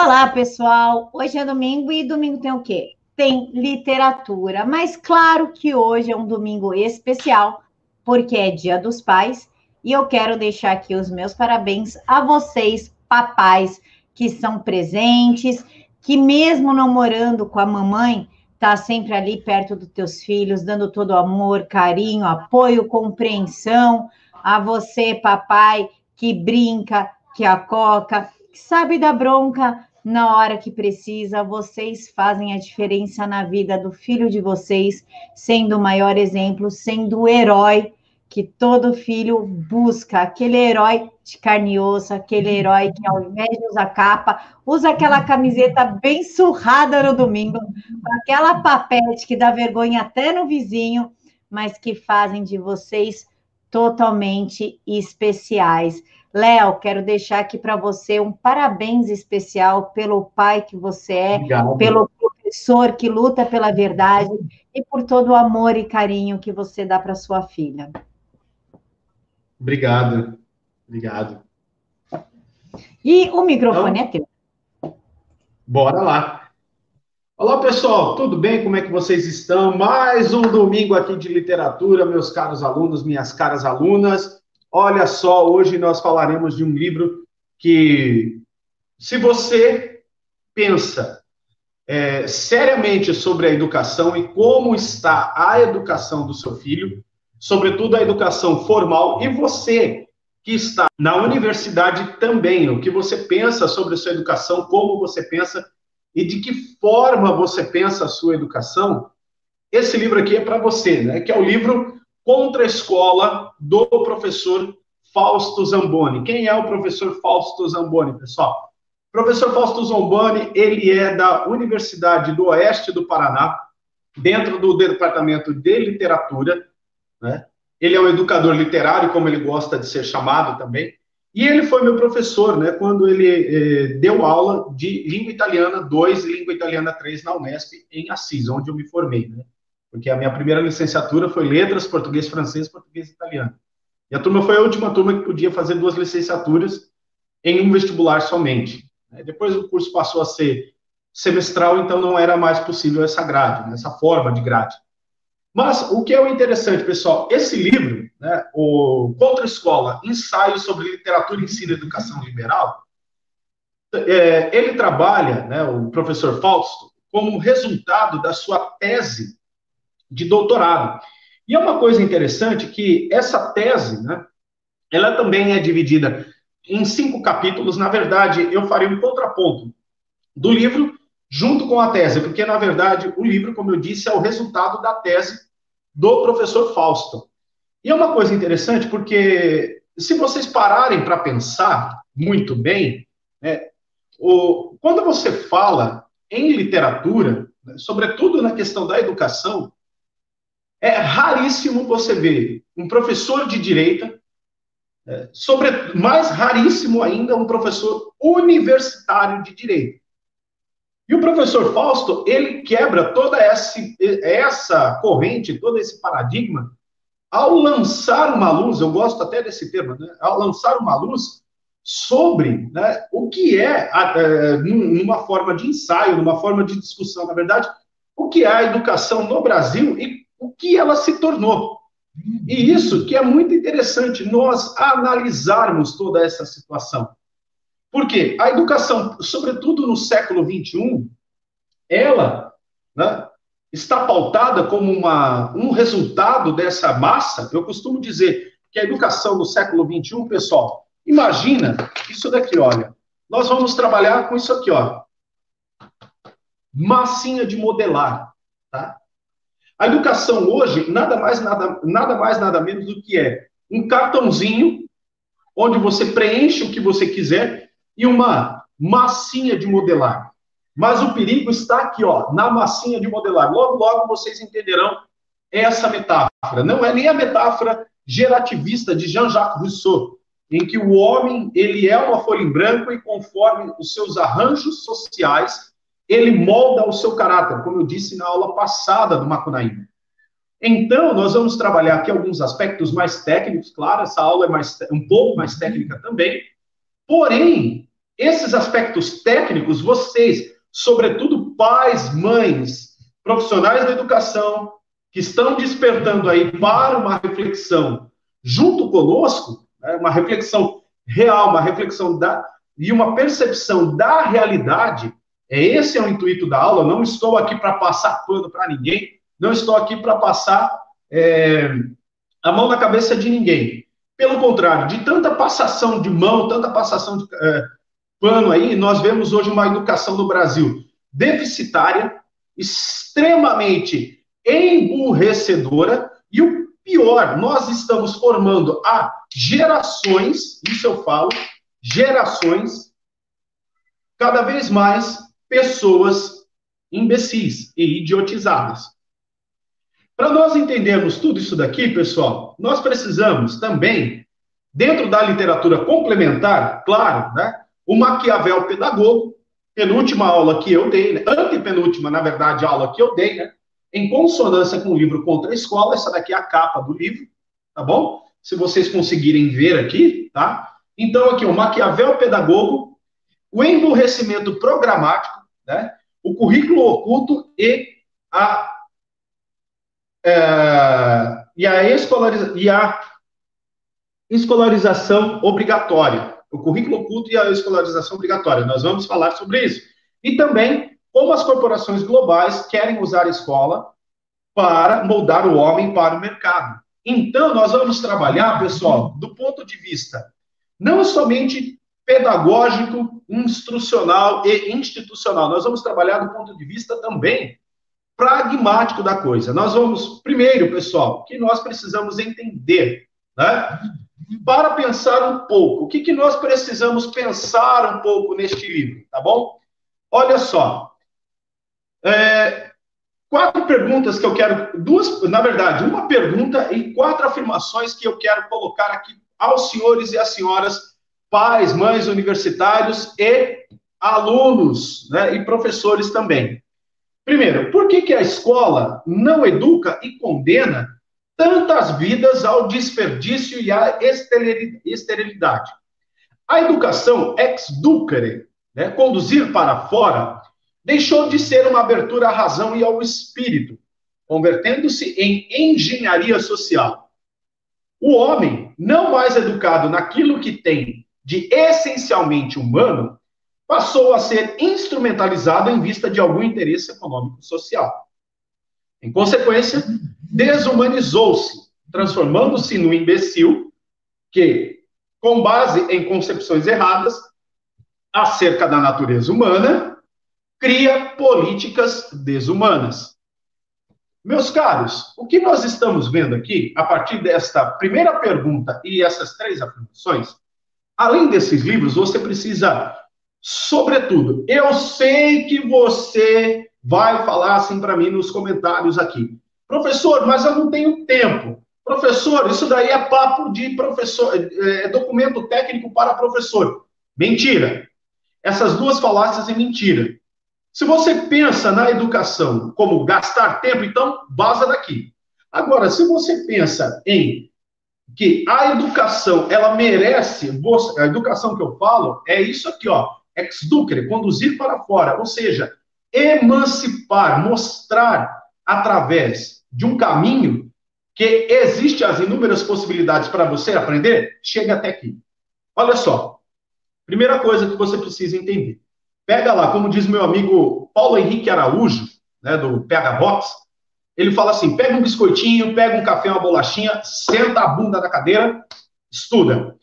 Olá, pessoal. Hoje é domingo e domingo tem o quê? Tem literatura. Mas claro que hoje é um domingo especial, porque é Dia dos Pais, e eu quero deixar aqui os meus parabéns a vocês, papais, que são presentes, que mesmo não morando com a mamãe, tá sempre ali perto dos teus filhos, dando todo o amor, carinho, apoio, compreensão. A você, papai, que brinca, que acoca, que sabe da bronca na hora que precisa. Vocês fazem a diferença na vida do filho de vocês, sendo o maior exemplo, sendo o herói que todo filho busca, aquele herói de carne e osso, aquele herói que ao invés de usar capa, usa aquela camiseta bem surrada no domingo, com aquela papete que dá vergonha até no vizinho, mas que fazem de vocês totalmente especiais. Léo, quero deixar aqui para você um parabéns especial pelo pai que você é, Obrigado. pelo professor que luta pela verdade e por todo o amor e carinho que você dá para sua filha. Obrigado. Obrigado. E o microfone então, é teu. Bora lá. Olá, pessoal, tudo bem? Como é que vocês estão? Mais um domingo aqui de literatura, meus caros alunos, minhas caras alunas. Olha só, hoje nós falaremos de um livro que, se você pensa é, seriamente sobre a educação e como está a educação do seu filho, sobretudo a educação formal, e você que está na universidade também, o que você pensa sobre a sua educação, como você pensa e de que forma você pensa a sua educação, esse livro aqui é para você, né? Que é o livro Contra a Escola, do professor Fausto Zamboni. Quem é o professor Fausto Zamboni, pessoal? O professor Fausto Zamboni, ele é da Universidade do Oeste do Paraná, dentro do departamento de literatura, né? Ele é um educador literário, como ele gosta de ser chamado também, e ele foi meu professor, né, quando ele eh, deu aula de língua italiana 2 e língua italiana 3 na Unesp, em Assis, onde eu me formei, né? Porque a minha primeira licenciatura foi letras, português, francês, português italiano. E a turma foi a última turma que podia fazer duas licenciaturas em um vestibular somente. Depois o curso passou a ser semestral, então não era mais possível essa grade, né, essa forma de grade. Mas o que é o interessante, pessoal, esse livro, né, o Contra Escola, Ensaio sobre Literatura, Ensino e Educação Liberal, é, ele trabalha, né, o professor Fausto, como resultado da sua tese de doutorado. E é uma coisa interessante que essa tese, né, ela também é dividida em cinco capítulos. Na verdade, eu farei um contraponto do livro junto com a tese, porque, na verdade, o livro, como eu disse, é o resultado da tese do professor Fausto. E é uma coisa interessante, porque se vocês pararem para pensar muito bem, né, o, quando você fala em literatura, né, sobretudo na questão da educação, é raríssimo você ver um professor de direita, é, sobre, mais raríssimo ainda, um professor universitário de direito. E o professor Fausto, ele quebra toda essa, essa corrente, todo esse paradigma, ao lançar uma luz, eu gosto até desse termo, né? ao lançar uma luz sobre né, o que é, é, numa forma de ensaio, numa forma de discussão, na verdade, o que é a educação no Brasil e o que ela se tornou. E isso que é muito interessante, nós analisarmos toda essa situação. Porque a educação, sobretudo no século XXI, ela né, está pautada como uma, um resultado dessa massa. Eu costumo dizer que a educação no século XXI, pessoal, imagina isso daqui, olha. Nós vamos trabalhar com isso aqui, ó. Massinha de modelar, tá? A educação hoje nada mais nada, nada mais nada menos do que é um cartãozinho onde você preenche o que você quiser e uma massinha de modelar. Mas o perigo está aqui, ó, na massinha de modelar. Logo, logo vocês entenderão essa metáfora. Não é nem a metáfora gerativista de Jean-Jacques Rousseau, em que o homem ele é uma folha em branco e conforme os seus arranjos sociais, ele molda o seu caráter, como eu disse na aula passada do Macunaíma. Então, nós vamos trabalhar aqui alguns aspectos mais técnicos, claro, essa aula é mais, um pouco mais técnica também, porém, esses aspectos técnicos, vocês, sobretudo pais, mães, profissionais da educação, que estão despertando aí para uma reflexão junto conosco, né, uma reflexão real, uma reflexão da, e uma percepção da realidade, esse é o intuito da aula. Não estou aqui para passar pano para ninguém, não estou aqui para passar é, a mão na cabeça de ninguém. Pelo contrário, de tanta passação de mão, tanta passação de é, pano aí, nós vemos hoje uma educação no Brasil deficitária, extremamente emburrecedora, e o pior, nós estamos formando a gerações, isso eu falo, gerações, cada vez mais pessoas imbecis e idiotizadas. Para nós entendermos tudo isso daqui, pessoal, nós precisamos também, dentro da literatura complementar, claro, né, o Maquiavel Pedagogo, penúltima aula que eu dei, né, antepenúltima, na verdade, aula que eu dei, né, em consonância com o livro Contra a Escola, essa daqui é a capa do livro, tá bom? Se vocês conseguirem ver aqui, tá? Então, aqui, o Maquiavel Pedagogo, o emburrecimento programático, né? o currículo oculto e a, é, e a, escolariza, e a escolarização obrigatória. O currículo oculto e a escolarização obrigatória. Nós vamos falar sobre isso. E também como as corporações globais querem usar a escola para moldar o homem para o mercado. Então, nós vamos trabalhar, pessoal, do ponto de vista não somente pedagógico, instrucional e institucional. Nós vamos trabalhar do ponto de vista também pragmático da coisa. Nós vamos, primeiro, pessoal, que nós precisamos entender, né? Para pensar um pouco, o que, que nós precisamos pensar um pouco neste livro, tá bom? Olha só. É, quatro perguntas que eu quero, duas, na verdade, uma pergunta e quatro afirmações que eu quero colocar aqui aos senhores e às senhoras, pais, mães, universitários e alunos, né, e professores também. Primeiro, por que, que a escola não educa e condena tantas vidas ao desperdício e à esterilidade? A educação ex ducere, né, conduzir para fora, deixou de ser uma abertura à razão e ao espírito, convertendo-se em engenharia social. O homem, não mais educado naquilo que tem de essencialmente humano, passou a ser instrumentalizado em vista de algum interesse econômico social. Em consequência, desumanizou-se, transformando-se no imbecil que, com base em concepções erradas acerca da natureza humana, cria políticas desumanas. Meus caros, o que nós estamos vendo aqui, a partir desta primeira pergunta e essas três afirmações, além desses livros, você precisa, sobretudo, eu sei que você vai falar assim para mim nos comentários aqui. Professor, mas eu não tenho tempo. Professor, isso daí é papo de professor, é, é documento técnico para professor. Mentira. Essas duas falácias é mentira. Se você pensa na educação como gastar tempo, então vaza daqui. Agora, se você pensa em que a educação, ela merece, a educação que eu falo é isso aqui, ó, ex ducere, conduzir para fora, ou seja, emancipar, mostrar através de um caminho que existe as inúmeras possibilidades para você aprender, chega até aqui. Olha só, primeira coisa que você precisa entender. Pega lá, como diz meu amigo Paulo Henrique Araújo, né, do PH Box, ele fala assim: pega um biscoitinho, pega um café, uma bolachinha, senta a bunda na cadeira, estuda.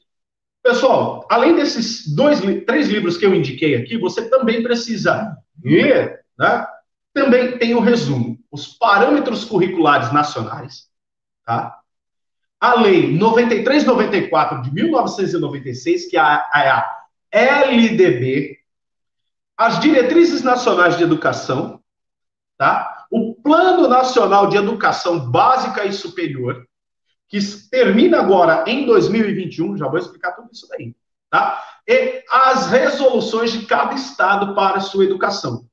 Pessoal, além desses dois, três livros que eu indiquei aqui, você também precisa ler, né? Também tem o resumo, os parâmetros curriculares nacionais, tá? A lei 9394 de 1996, que é a, é a LDB, as diretrizes nacionais de educação, tá? Plano Nacional de Educação Básica e Superior, que termina agora em 2021, já vou explicar tudo isso daí, tá? E as resoluções de cada estado para sua educação.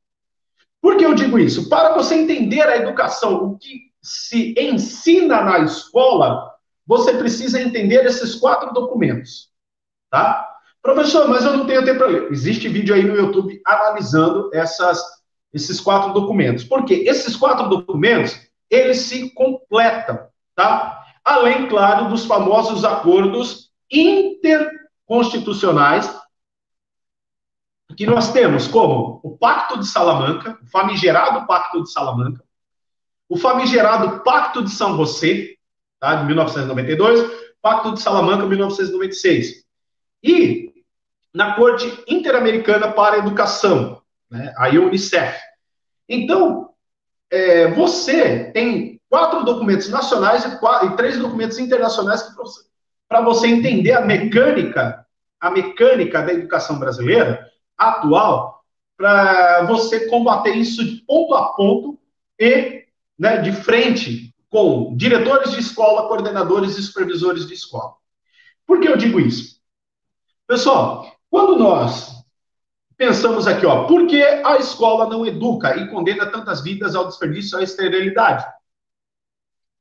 Por que eu digo isso? Para você entender a educação, o que se ensina na escola, você precisa entender esses quatro documentos, tá? Professor, mas eu não tenho tempo para ler. Existe vídeo aí no YouTube analisando essas, esses quatro documentos. Por quê? Esses quatro documentos, eles se completam, tá? Além, claro, dos famosos acordos interconstitucionais que nós temos, como o Pacto de Salamanca, o famigerado Pacto de Salamanca, o famigerado Pacto de São José, tá, de 1992, Pacto de Salamanca, 1996. E na Corte Interamericana para a Educação, né, a Unicef. Então, é, você tem quatro documentos nacionais e, quatro, e três documentos internacionais para você entender a mecânica, a mecânica da educação brasileira atual, para você combater isso de ponto a ponto e né, de frente com diretores de escola, coordenadores e supervisores de escola. Por que eu digo isso? Pessoal, quando nós pensamos aqui, ó, por que a escola não educa e condena tantas vidas ao desperdício à esterilidade?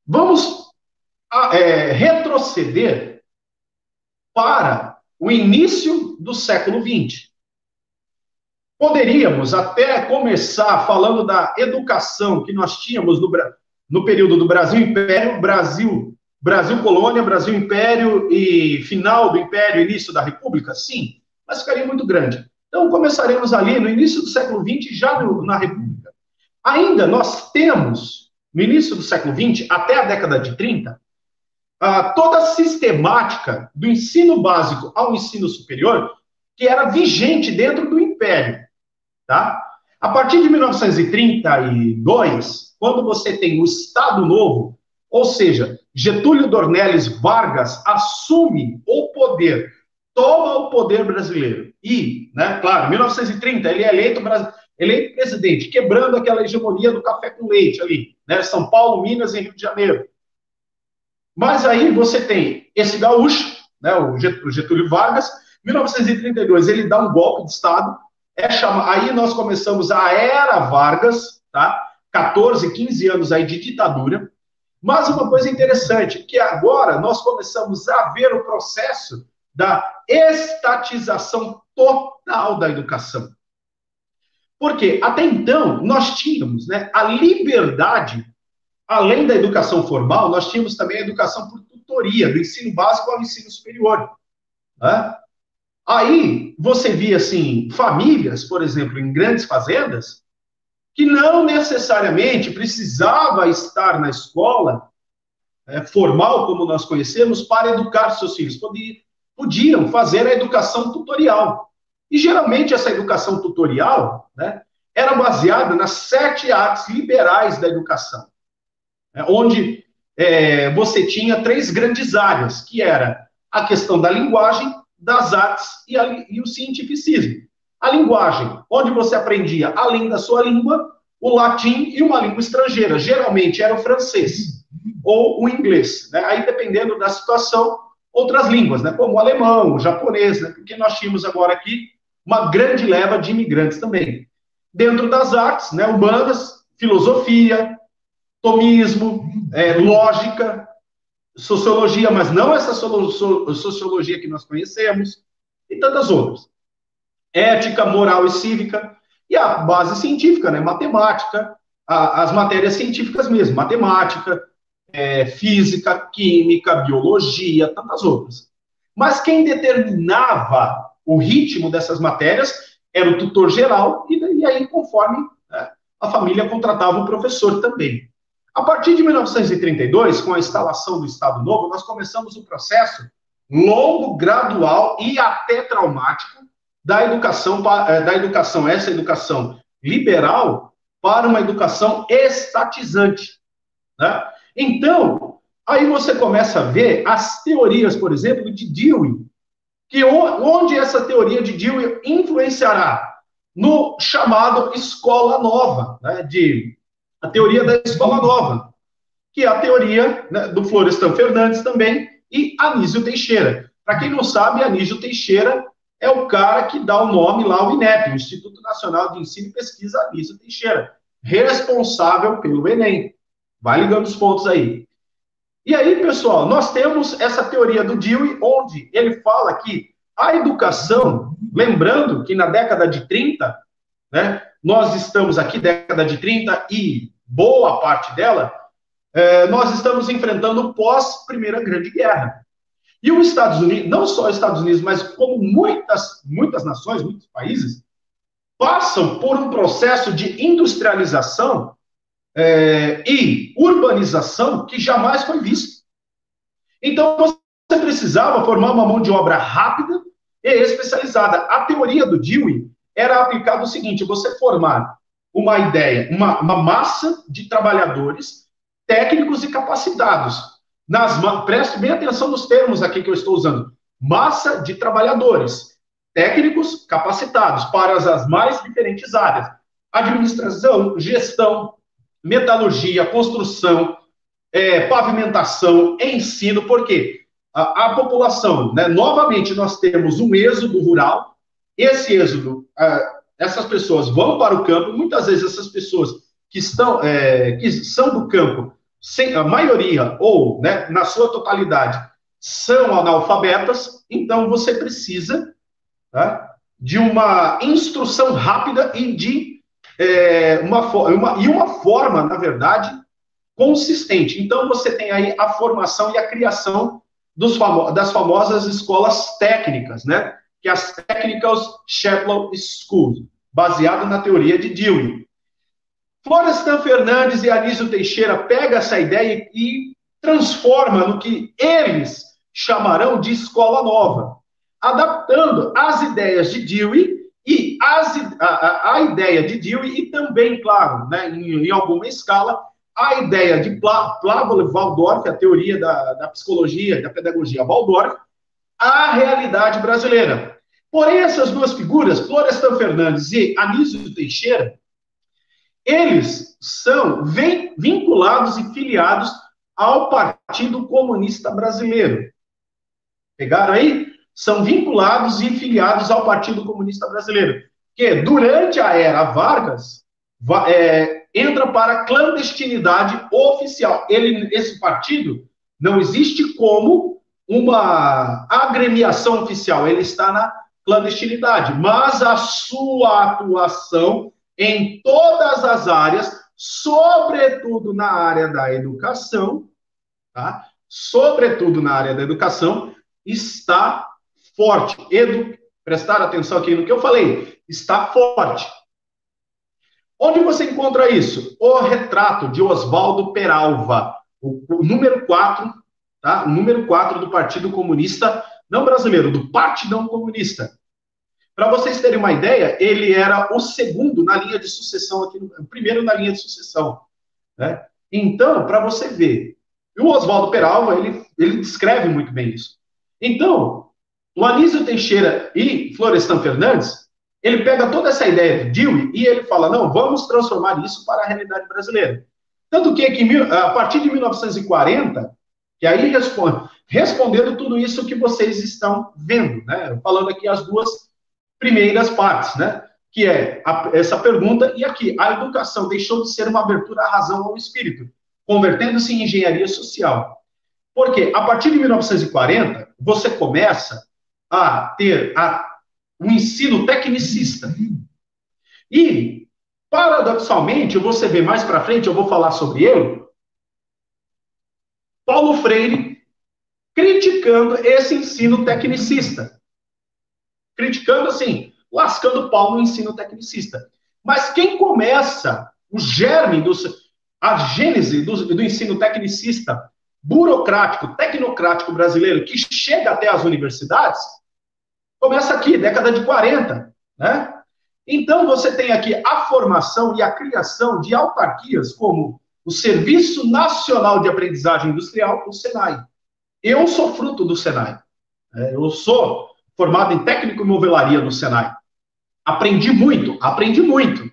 Vamos é, retroceder para o início do século XX. Poderíamos até começar falando da educação que nós tínhamos no, no período do Brasil Império, Brasil, Brasil Colônia, Brasil Império e final do Império, início da República? Sim, mas ficaria muito grande. Então, começaremos ali no início do século XX, já no, na República. Ainda nós temos, no início do século XX, até a década de 30, ah, toda a sistemática do ensino básico ao ensino superior que era vigente dentro do Império. Tá? A partir de 1932, quando você tem o Estado Novo, ou seja, Getúlio Dornelles Vargas assume o poder, toma o poder brasileiro. E, né, claro, 1930 ele é eleito, eleito presidente, quebrando aquela hegemonia do café com leite ali, né, São Paulo, Minas e Rio de Janeiro. Mas aí você tem esse gaúcho, né, o Getúlio Vargas, 1932 ele dá um golpe de Estado, é chama... Aí nós começamos a era Vargas, tá? 14, 15 anos aí de ditadura. Mas uma coisa interessante, que agora nós começamos a ver o processo da estatização total da educação. Porque até então nós tínhamos né, a liberdade, além da educação formal, nós tínhamos também a educação por tutoria, do ensino básico ao ensino superior. Né? Aí você via assim famílias, por exemplo, em grandes fazendas, que não necessariamente precisava estar na escola é, formal, como nós conhecemos, para educar seus filhos. Podiam, podiam fazer a educação tutorial. E geralmente essa educação tutorial né, era baseada nas sete artes liberais da educação, né, onde é, você tinha três grandes áreas, que era a questão da linguagem, das artes e, a, e o cientificismo. A linguagem, onde você aprendia, além da sua língua, o latim e uma língua estrangeira. Geralmente era o francês ou o inglês. Né? Aí, dependendo da situação, outras línguas, né? como o alemão, o japonês, né? porque nós tínhamos agora aqui uma grande leva de imigrantes também. Dentro das artes, né, humanas, filosofia, tomismo, é, lógica, sociologia, mas não essa sociologia que nós conhecemos, e tantas outras. Ética, moral e cívica, e a base científica, né? Matemática, a, as matérias científicas mesmo, matemática, é, física, química, biologia, tantas outras. Mas quem determinava o ritmo dessas matérias era o tutor geral, e, aí, conforme né, a família contratava o professor também. A partir de 1932, com a instalação do Estado Novo, nós começamos um processo longo, gradual e até traumático da educação, eh, da educação, essa educação liberal, para uma educação estatizante. Né? Então, aí você começa a ver as teorias, por exemplo, de Dewey, que onde essa teoria de Dewey influenciará no chamado escola nova, né, de a teoria da escola nova, que é a teoria né, do Florestan Fernandes também, e Anísio Teixeira. Para quem não sabe, Anísio Teixeira é o cara que dá o nome lá ao INEP, o Instituto Nacional de Ensino e Pesquisa Anísio Teixeira, responsável pelo Enem. Vai ligando os pontos aí. E aí, pessoal, nós temos essa teoria do Dewey, onde ele fala que a educação, lembrando que na década de 30, né, nós estamos aqui, década de 30, e boa parte dela, é, nós estamos enfrentando pós-Primeira Grande Guerra. E os Estados Unidos, não só os Estados Unidos, mas como muitas, muitas nações, muitos países, passam por um processo de industrialização é, e urbanização que jamais foi visto. Então, você precisava formar uma mão de obra rápida e especializada. A teoria do Dewey era aplicada o seguinte: você formar uma ideia, uma, uma massa de trabalhadores técnicos e capacitados. Nas, preste bem atenção nos termos aqui que eu estou usando. Massa de trabalhadores técnicos capacitados para as mais diferentes áreas: administração, gestão, metalurgia, construção, é, pavimentação, ensino, por quê? A, a população, né, novamente, nós temos um êxodo rural, esse êxodo, essas pessoas vão para o campo, muitas vezes essas pessoas que estão, é, que são do campo, sem, a maioria, ou né, na sua totalidade, são analfabetas, então você precisa tá, de uma instrução rápida e de é, uma, uma, e uma forma, na verdade, consistente. Então, você tem aí a formação e a criação famo das famosas escolas técnicas, né? Que é as Technical Chapel Schools, baseado na teoria de Dewey. Florestan Fernandes e Anísio Teixeira pegam essa ideia e transforma no que eles chamarão de escola nova, adaptando as ideias de Dewey e as, a, a, ideia de Dewey, e também, claro, né, em, em alguma escala, a ideia de Plavol Waldorf, a teoria da, da psicologia da pedagogia Waldorf, a realidade brasileira. Porém, essas duas figuras, Florestan Fernandes e Anísio Teixeira, eles são vinculados e filiados ao Partido Comunista Brasileiro. Pegaram aí? São vinculados e filiados ao Partido Comunista Brasileiro, que durante a era Vargas é, entra para clandestinidade oficial. Ele, esse partido não existe como uma agremiação oficial, ele está na clandestinidade, mas a sua atuação em todas as áreas, sobretudo na área da educação, tá? sobretudo na área da educação, está forte. Edu, prestar atenção aqui no que eu falei, está forte. Onde você encontra isso? O retrato de Oswaldo Peralva, o, o número 4, tá? O número 4 do Partido Comunista, não brasileiro, do Partidão Comunista. Para vocês terem uma ideia, ele era o segundo na linha de sucessão aqui, o primeiro na linha de sucessão. Né? Então, para você ver, o Oswaldo Peralva, ele, ele descreve muito bem isso. Então, o Anísio Teixeira e Florestan Fernandes, ele pega toda essa ideia de Dewey e ele fala, não, vamos transformar isso para a realidade brasileira. Tanto que, que a partir de 1940, que aí responde, respondendo tudo isso que vocês estão vendo, né? Falando aqui as duas primeiras partes, né? Que é a, essa pergunta e aqui, a educação deixou de ser uma abertura à razão ao espírito, convertendo-se em engenharia social. Porque a partir de 1940, você começa a ter a, um ensino tecnicista. E, paradoxalmente, você vê mais para frente, eu vou falar sobre ele, Paulo Freire criticando esse ensino tecnicista. Criticando, assim, lascando pau no ensino tecnicista. Mas quem começa o germe, do, a gênese do, do ensino tecnicista burocrático, tecnocrático brasileiro, que chega até as universidades, Começa aqui, década de 40, né? Então, você tem aqui a formação e a criação de autarquias como o Serviço Nacional de Aprendizagem Industrial, o SENAI. Eu sou fruto do SENAI. Né? Eu sou formado em técnico em movelaria no SENAI. Aprendi muito, aprendi muito.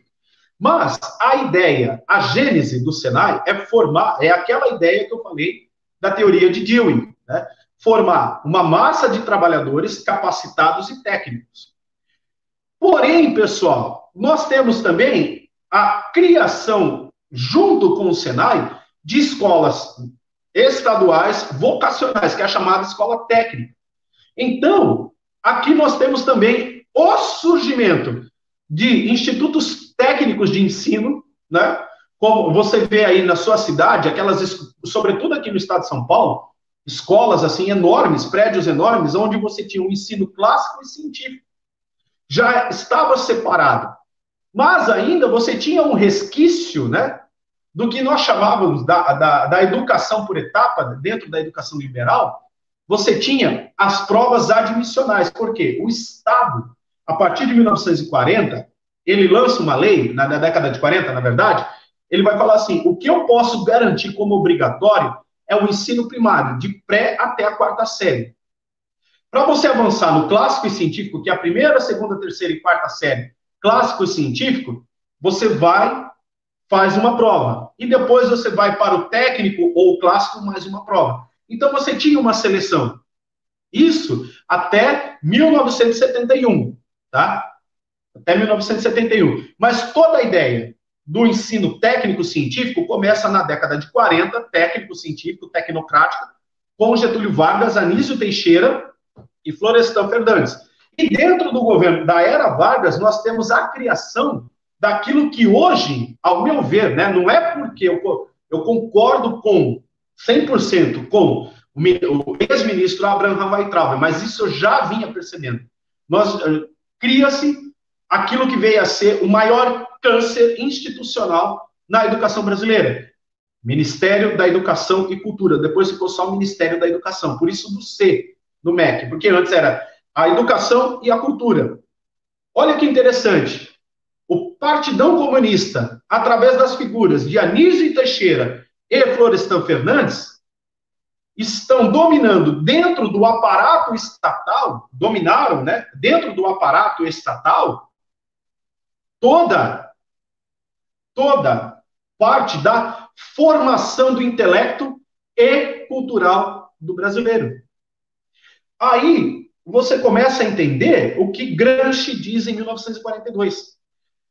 Mas a ideia, a gênese do Senai é formar, é aquela ideia que eu falei da teoria de Dewey, né? Formar uma massa de trabalhadores capacitados e técnicos. Porém, pessoal, nós temos também a criação, junto com o Senai, de escolas estaduais vocacionais, que é a chamada escola técnica. Então, aqui nós temos também o surgimento de institutos técnicos de ensino, né? Como você vê aí na sua cidade, aquelas, sobretudo aqui no estado de São Paulo, escolas assim enormes, prédios enormes, onde você tinha um ensino clássico e científico. Já estava separado. Mas ainda você tinha um resquício, né? Do que nós chamávamos da, da, da educação por etapa, dentro da educação liberal, você tinha as provas admissionais. Por quê? O Estado, a partir de 1940, ele lança uma lei, na, na década de 40, na verdade, ele vai falar assim: o que eu posso garantir como obrigatório é o ensino primário, de pré até a quarta série. Para você avançar no clássico e científico, que é a primeira, segunda, terceira e quarta série, clássico e científico, você vai, faz uma prova. E depois você vai para o técnico ou o clássico, mais uma prova. Então você tinha uma seleção. Isso até 1971, tá? Até 1971. Mas toda a ideia do ensino técnico-científico começa na década de 40, técnico-científico, tecnocrático, com Getúlio Vargas, Anísio Teixeira e Florestan Fernandes. E dentro do governo da era Vargas, nós temos a criação daquilo que hoje, ao meu ver, né, não é porque eu, eu concordo com 100% com o ex-ministro Abraham Weintraub, mas isso eu já vinha percebendo. Nós uh, cria-se aquilo que veio a ser o maior câncer institucional na educação brasileira. Ministério da Educação e Cultura. Depois ficou só o Ministério da Educação. Por isso do C do MEC, porque antes era a educação e a cultura. Olha que interessante. O Partidão Comunista, através das figuras de Anísio Teixeira e Florestan Fernandes, estão dominando dentro do aparato estatal, dominaram, né, dentro do aparato estatal, toda, toda parte da formação do intelecto e cultural do brasileiro. Aí você começa a entender o que Gramsci diz em 1942.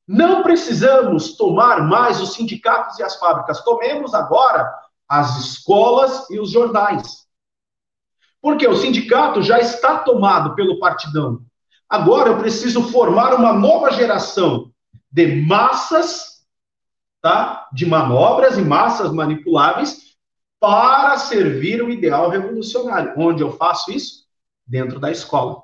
Não precisamos tomar mais os sindicatos e as fábricas, tomemos agora as escolas e os jornais. Porque o sindicato já está tomado pelo partidão. Agora eu preciso formar uma nova geração de massas, tá? De manobras e massas manipuláveis para servir o ideal revolucionário. Onde eu faço isso? Dentro da escola.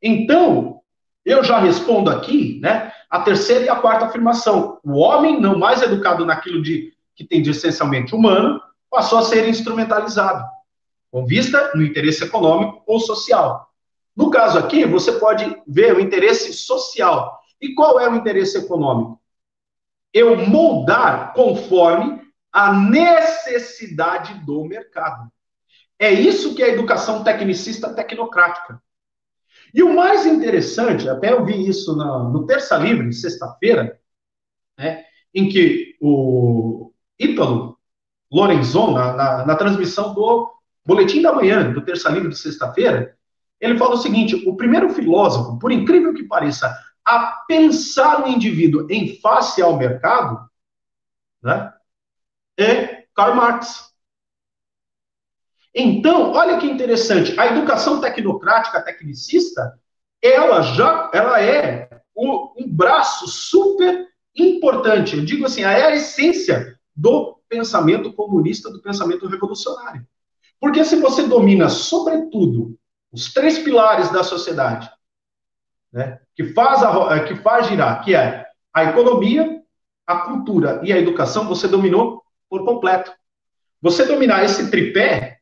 Então, eu já respondo aqui, né? A terceira e a quarta afirmação. O homem, não mais educado naquilo de que tem de essencialmente humano, passou a ser instrumentalizado, com vista no interesse econômico ou social. No caso aqui, você pode ver o interesse social. E qual é o interesse econômico? Eu moldar conforme a necessidade do mercado. É isso que é a educação tecnicista tecnocrática. E o mais interessante, até eu vi isso no, no Terça Livre, sexta-feira, né, em que o Ítalo Lorenzon, na, na, na, transmissão do Boletim da Manhã, do Terça Livre de sexta-feira, ele fala o seguinte: o primeiro filósofo, por incrível que pareça, a pensar o indivíduo em face ao mercado, né, é Karl Marx. Então, olha que interessante, a educação tecnocrática, tecnicista, ela já ela é um, um braço super importante, eu digo assim, é a essência do pensamento comunista, do pensamento revolucionário. Porque se você domina, sobretudo, os três pilares da sociedade, né, que, faz a, que faz girar, que é a economia, a cultura e a educação, você dominou por completo. Você dominar esse tripé,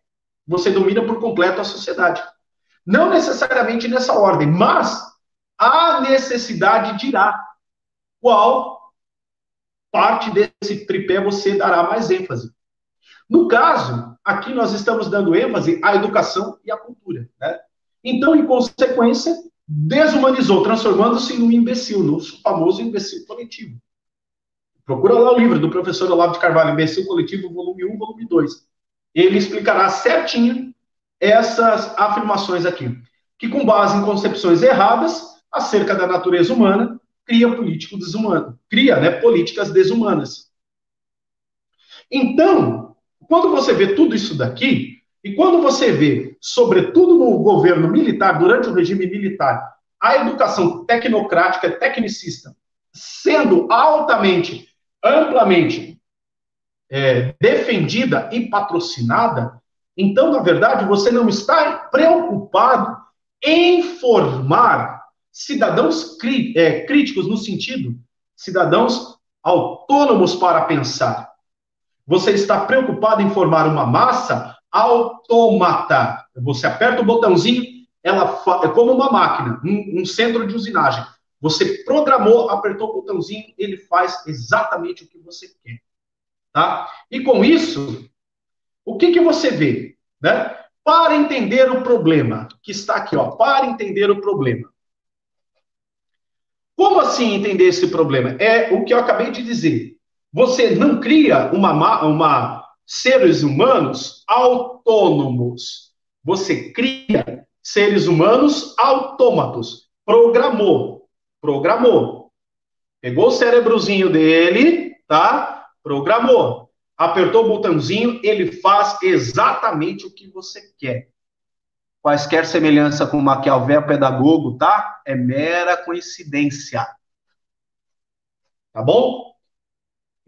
você domina por completo a sociedade. Não necessariamente nessa ordem, mas a necessidade dirá qual parte desse tripé você dará mais ênfase. No caso, aqui nós estamos dando ênfase à educação e à cultura. Né? Então, em consequência, desumanizou, transformando-se num imbecil, no famoso imbecil coletivo. Procura lá o livro do professor Olavo de Carvalho, Imbecil Coletivo, volume 1, volume 2 ele explicará certinho essas afirmações aqui, que com base em concepções erradas acerca da natureza humana, cria político desumano, cria, né, políticas desumanas. Então, quando você vê tudo isso daqui, E quando você vê, sobretudo no governo militar, durante o regime militar, a educação tecnocrática, tecnicista, sendo altamente, amplamente é, defendida e patrocinada, então, na verdade, você não está preocupado em formar cidadãos crí é, críticos no sentido, cidadãos autônomos para pensar. Você está preocupado em formar uma massa autômata. Você aperta o botãozinho, ela é como uma máquina, um, um centro de usinagem. Você programou, apertou o botãozinho, ele faz exatamente o que você quer. Tá? E com isso, o que, que você vê? Né? Para entender o problema, que está aqui, ó, para entender o problema. Como assim entender esse problema? É o que eu acabei de dizer. Você não cria uma, uma seres humanos autônomos. Você cria seres humanos autômatos. Programou. Programou. Pegou o cérebrozinho dele, tá? Programou. Apertou o botãozinho, ele faz exatamente o que você quer quaisquer semelhança com Maquiavel pedagogo, tá? É mera coincidência. Tá bom?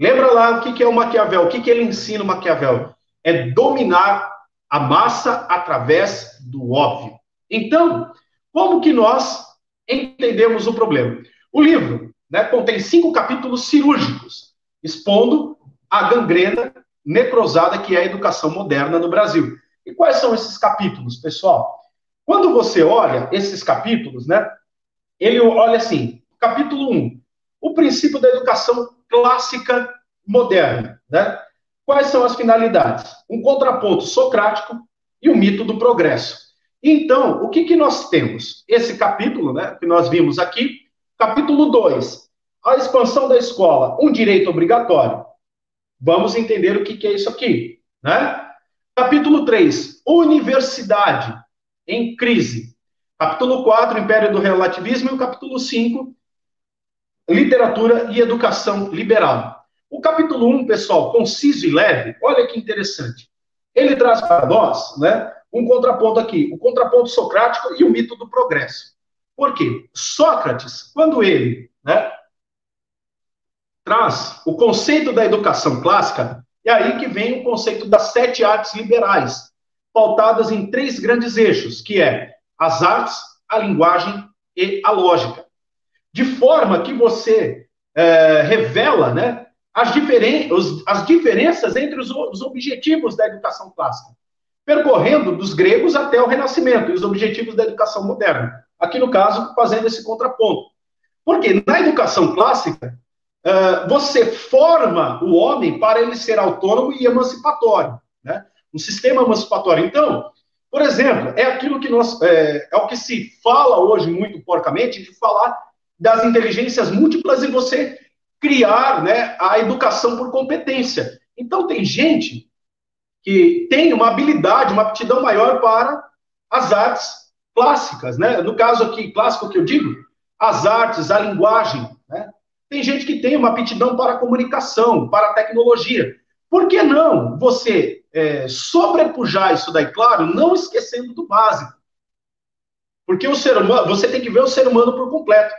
Lembra lá o que é o Maquiavel? O que ele ensina o Maquiavel? É dominar a massa através do óbvio. Então, como que nós entendemos o problema? O livro né, contém cinco capítulos cirúrgicos, expondo a gangrena necrosada que é a educação moderna no Brasil. E quais são esses capítulos, pessoal? Quando você olha esses capítulos, né? Ele olha assim, capítulo 1, o princípio da educação clássica moderna, né? Quais são as finalidades? Um contraponto socrático e o mito do progresso. Então, o que, que nós temos? Esse capítulo, né, que nós vimos aqui, capítulo 2, a expansão da escola, um direito obrigatório. Vamos entender o que, que é isso aqui, né? Capítulo 3, Universidade em crise. Capítulo 4, Império do Relativismo, e o capítulo 5, Literatura e Educação Liberal. O capítulo 1, pessoal, conciso e leve, olha que interessante. Ele traz para nós né, um contraponto aqui, o contraponto socrático e o mito do progresso. Por quê? Sócrates, quando ele né, traz o conceito da educação clássica, e aí que vem o conceito das sete artes liberais, pautadas em três grandes eixos, que é as artes, a linguagem e a lógica. De forma que você é, revela né, as, diferen as diferenças entre os, os objetivos da educação clássica, percorrendo dos gregos até o Renascimento, e os objetivos da educação moderna. Aqui, no caso, fazendo esse contraponto. Porque na educação clássica, uh, você forma o homem para ele ser autônomo e emancipatório, né? Um sistema emancipatório. Então, por exemplo, é aquilo que nós é, é o que se fala hoje muito porcamente de falar das inteligências múltiplas e você criar, né, a educação por competência. Então tem gente que tem uma habilidade, uma aptidão maior para as artes clássicas, né? No caso aqui, clássico que eu digo, as artes, a linguagem, né? Tem gente que tem uma aptidão para a comunicação, para a tecnologia. Por que não você é, sobrepujar isso daí, claro, não esquecendo do básico? Porque o ser humano, você tem que ver o ser humano por completo.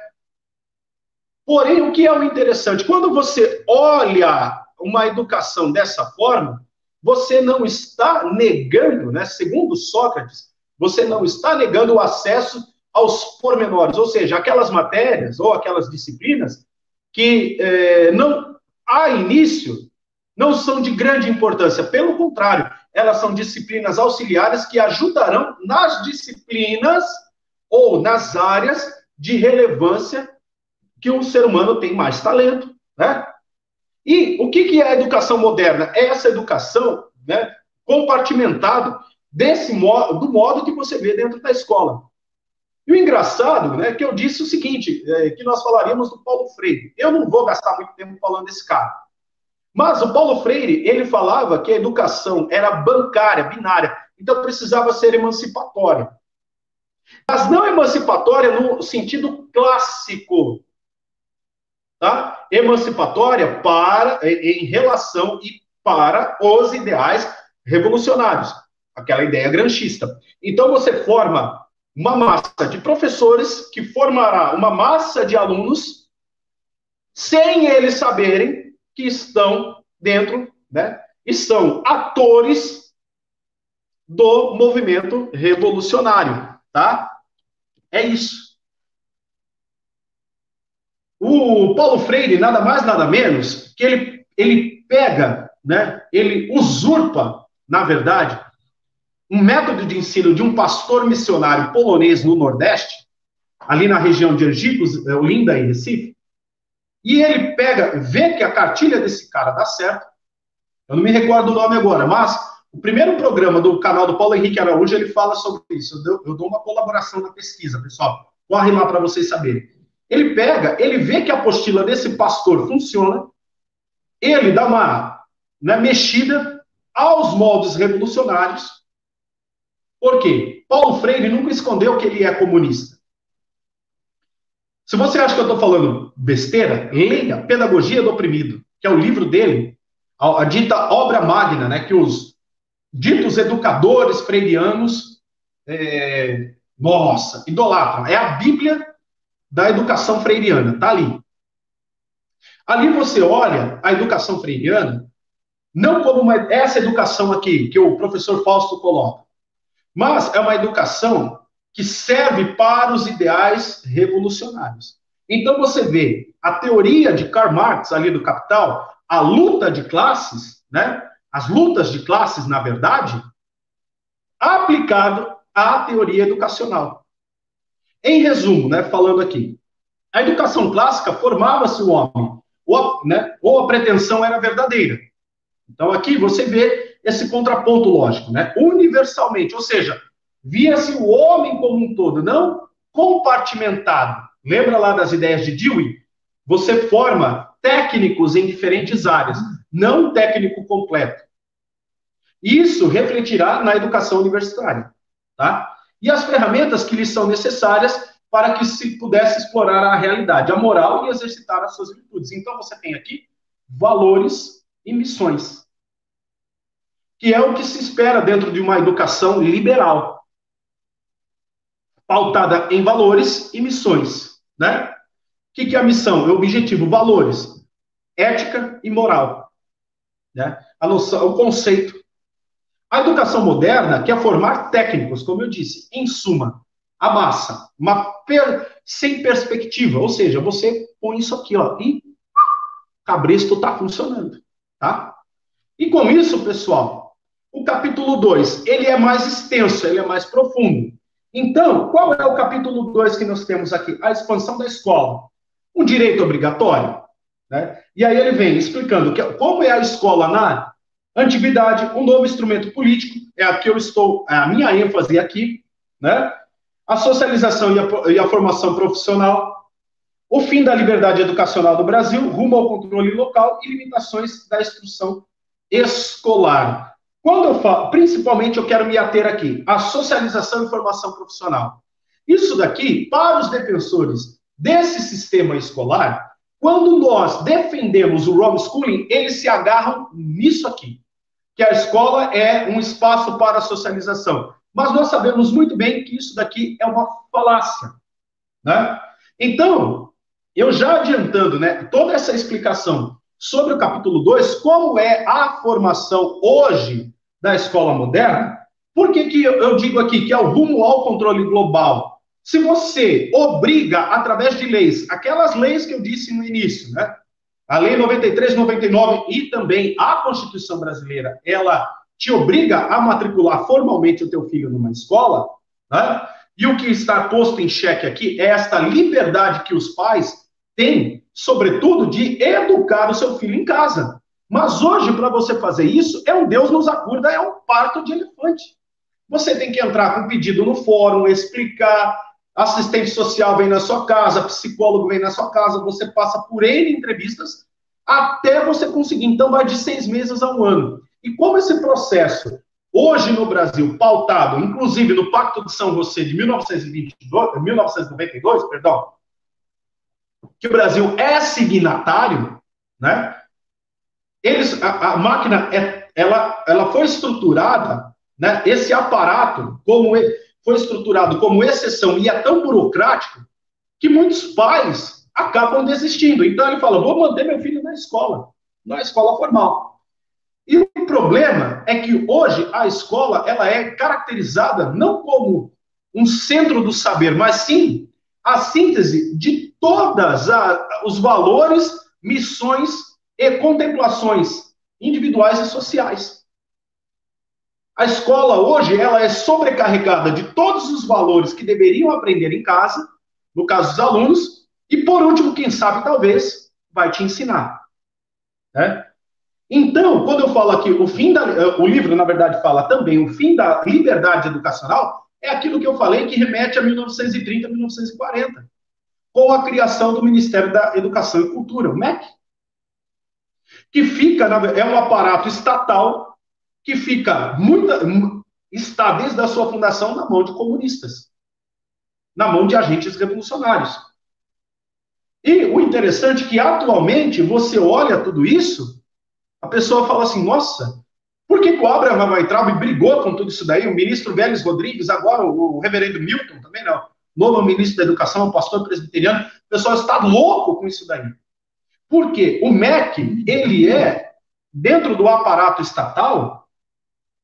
Porém, o que é o interessante? Quando você olha uma educação dessa forma, você não está negando, né, segundo Sócrates, você não está negando o acesso aos pormenores, ou seja, aquelas matérias ou aquelas disciplinas que é, não, a início, não são de grande importância. Pelo contrário, elas são disciplinas auxiliares que ajudarão nas disciplinas ou nas áreas de relevância que o ser humano tem mais talento, né? E o que, é a educação moderna? É essa educação, né, compartimentada desse modo, do modo que você vê dentro da escola. E o engraçado, né, que eu disse o seguinte, é, que nós falaríamos do Paulo Freire. Eu não vou gastar muito tempo falando desse cara. Mas o Paulo Freire, ele falava que a educação era bancária, binária, então precisava ser emancipatória. Mas não emancipatória no sentido clássico, tá? Emancipatória para em relação e para os ideais revolucionários. aquela ideia granchista. Então você forma uma massa de professores que formará uma massa de alunos sem eles saberem que estão dentro, né? E são atores do movimento revolucionário, tá? É isso. O Paulo Freire, nada mais, nada menos, que ele, ele pega, né? Ele usurpa, na verdade, um método de ensino de um pastor missionário polonês no Nordeste, ali na região de Angicos, é, Olinda e Recife, e ele pega, vê que a cartilha desse cara dá certo. Eu não me recordo o nome agora, mas o primeiro programa do canal do Paulo Henrique Araújo, ele fala sobre isso. Eu dou uma colaboração na pesquisa, pessoal. Corre lá para vocês saberem. Ele pega, ele vê que a apostila desse pastor funciona, ele dá uma né, mexida aos moldes revolucionários, por quê? Paulo Freire nunca escondeu que ele é comunista. Se você acha que eu estou falando besteira, leia Pedagogia do Oprimido, que é o livro dele, a, a dita obra magna, né, que os ditos educadores freirianos, é, nossa, idolatram. É a Bíblia da educação freiriana, tá ali. Ali você olha a educação freiriana, não como uma, essa educação aqui, que o professor Fausto coloca, mas é uma educação que serve para os ideais revolucionários. Então você vê a teoria de Karl Marx ali do Capital, a luta de classes, né? As lutas de classes, na verdade, aplicado à teoria educacional. Em resumo, né, falando aqui, a educação clássica formava-se o homem, ou, né, ou a pretensão era verdadeira. Então aqui você vê esse contraponto lógico, né? Universalmente, ou seja, via-se o homem como um todo, não compartimentado. Lembra lá das ideias de Dewey? Você forma técnicos em diferentes áreas, não técnico completo. Isso refletirá na educação universitária, tá? E as ferramentas que lhes são necessárias para que se pudesse explorar a realidade, a moral e exercitar as suas virtudes. Então você tem aqui valores e missões que é o que se espera dentro de uma educação liberal, pautada em valores e missões, né? O que, que é a missão? É o objetivo, valores, ética e moral, né? A noção, o conceito. A educação moderna quer formar técnicos, como eu disse, em suma, a massa, per... sem perspectiva, ou seja, você põe isso aqui, ó, e cabresto está funcionando, tá? E com isso, pessoal, o capítulo 2, ele é mais extenso, ele é mais profundo. Então, qual é o capítulo 2 que nós temos aqui? A expansão da escola. Um direito obrigatório. Né? E aí ele vem explicando que, como é a escola na antiguidade, um novo instrumento político, é a que eu estou, é a minha ênfase aqui, né? a socialização e a, e a formação profissional, o fim da liberdade educacional do Brasil, rumo ao controle local e limitações da instrução escolar. Quando eu falo, principalmente eu quero me ater aqui, a socialização e formação profissional. Isso daqui, para os defensores desse sistema escolar, quando nós defendemos o homeschooling, eles se agarram nisso aqui, que a escola é um espaço para a socialização. Mas nós sabemos muito bem que isso daqui é uma falácia, né? Então, eu já adiantando, né, toda essa explicação sobre o capítulo 2, como é a formação hoje da escola moderna, por que, que eu digo aqui que é o rumo ao controle global? Se você obriga, através de leis, aquelas leis que eu disse no início, né? A Lei 93, 99 e também a Constituição Brasileira, ela te obriga a matricular formalmente o teu filho numa escola, né? E o que está posto em xeque aqui é esta liberdade que os pais têm, sobretudo, de educar o seu filho em casa. Mas hoje, para você fazer isso, é um Deus nos acuda, é um parto de elefante. Você tem que entrar com pedido no fórum, explicar, assistente social vem na sua casa, psicólogo vem na sua casa, você passa por N entrevistas até você conseguir. Então, vai de seis meses a um ano. E como esse processo, hoje no Brasil, pautado, inclusive no Pacto de São José de 1922, 1992, perdão, que o Brasil é signatário, né? Eles, a, a máquina, é, ela, ela foi estruturada né, esse aparato, como foi estruturado como exceção e é tão burocrático, que muitos pais acabam desistindo. Então ele fala: vou manter meu filho na escola, na escola formal. E o problema é que hoje a escola ela é caracterizada não como um centro do saber, mas sim a síntese de todas os valores, missões e contemplações individuais e sociais. A escola hoje ela é sobrecarregada de todos os valores que deveriam aprender em casa, no caso dos alunos, e por último, quem sabe talvez vai te ensinar. Né? Então, quando eu falo aqui o fim da, o livro na verdade fala também o fim da liberdade educacional, é aquilo que eu falei que remete a 1930, 1940, com a criação do Ministério da Educação e Cultura, o MEC, que fica é um aparato estatal que fica muita, está desde a sua fundação na mão de comunistas, na mão de agentes revolucionários. E o interessante é que atualmente você olha tudo isso, a pessoa fala assim: nossa, por que, o Abraham Weintraub brigou com tudo isso daí? O ministro Vélez Rodrigues, agora o reverendo Milton também não, novo ministro da Educação, pastor presbiteriano, o pessoal está louco com isso daí. Porque o MEC, ele é, dentro do aparato estatal,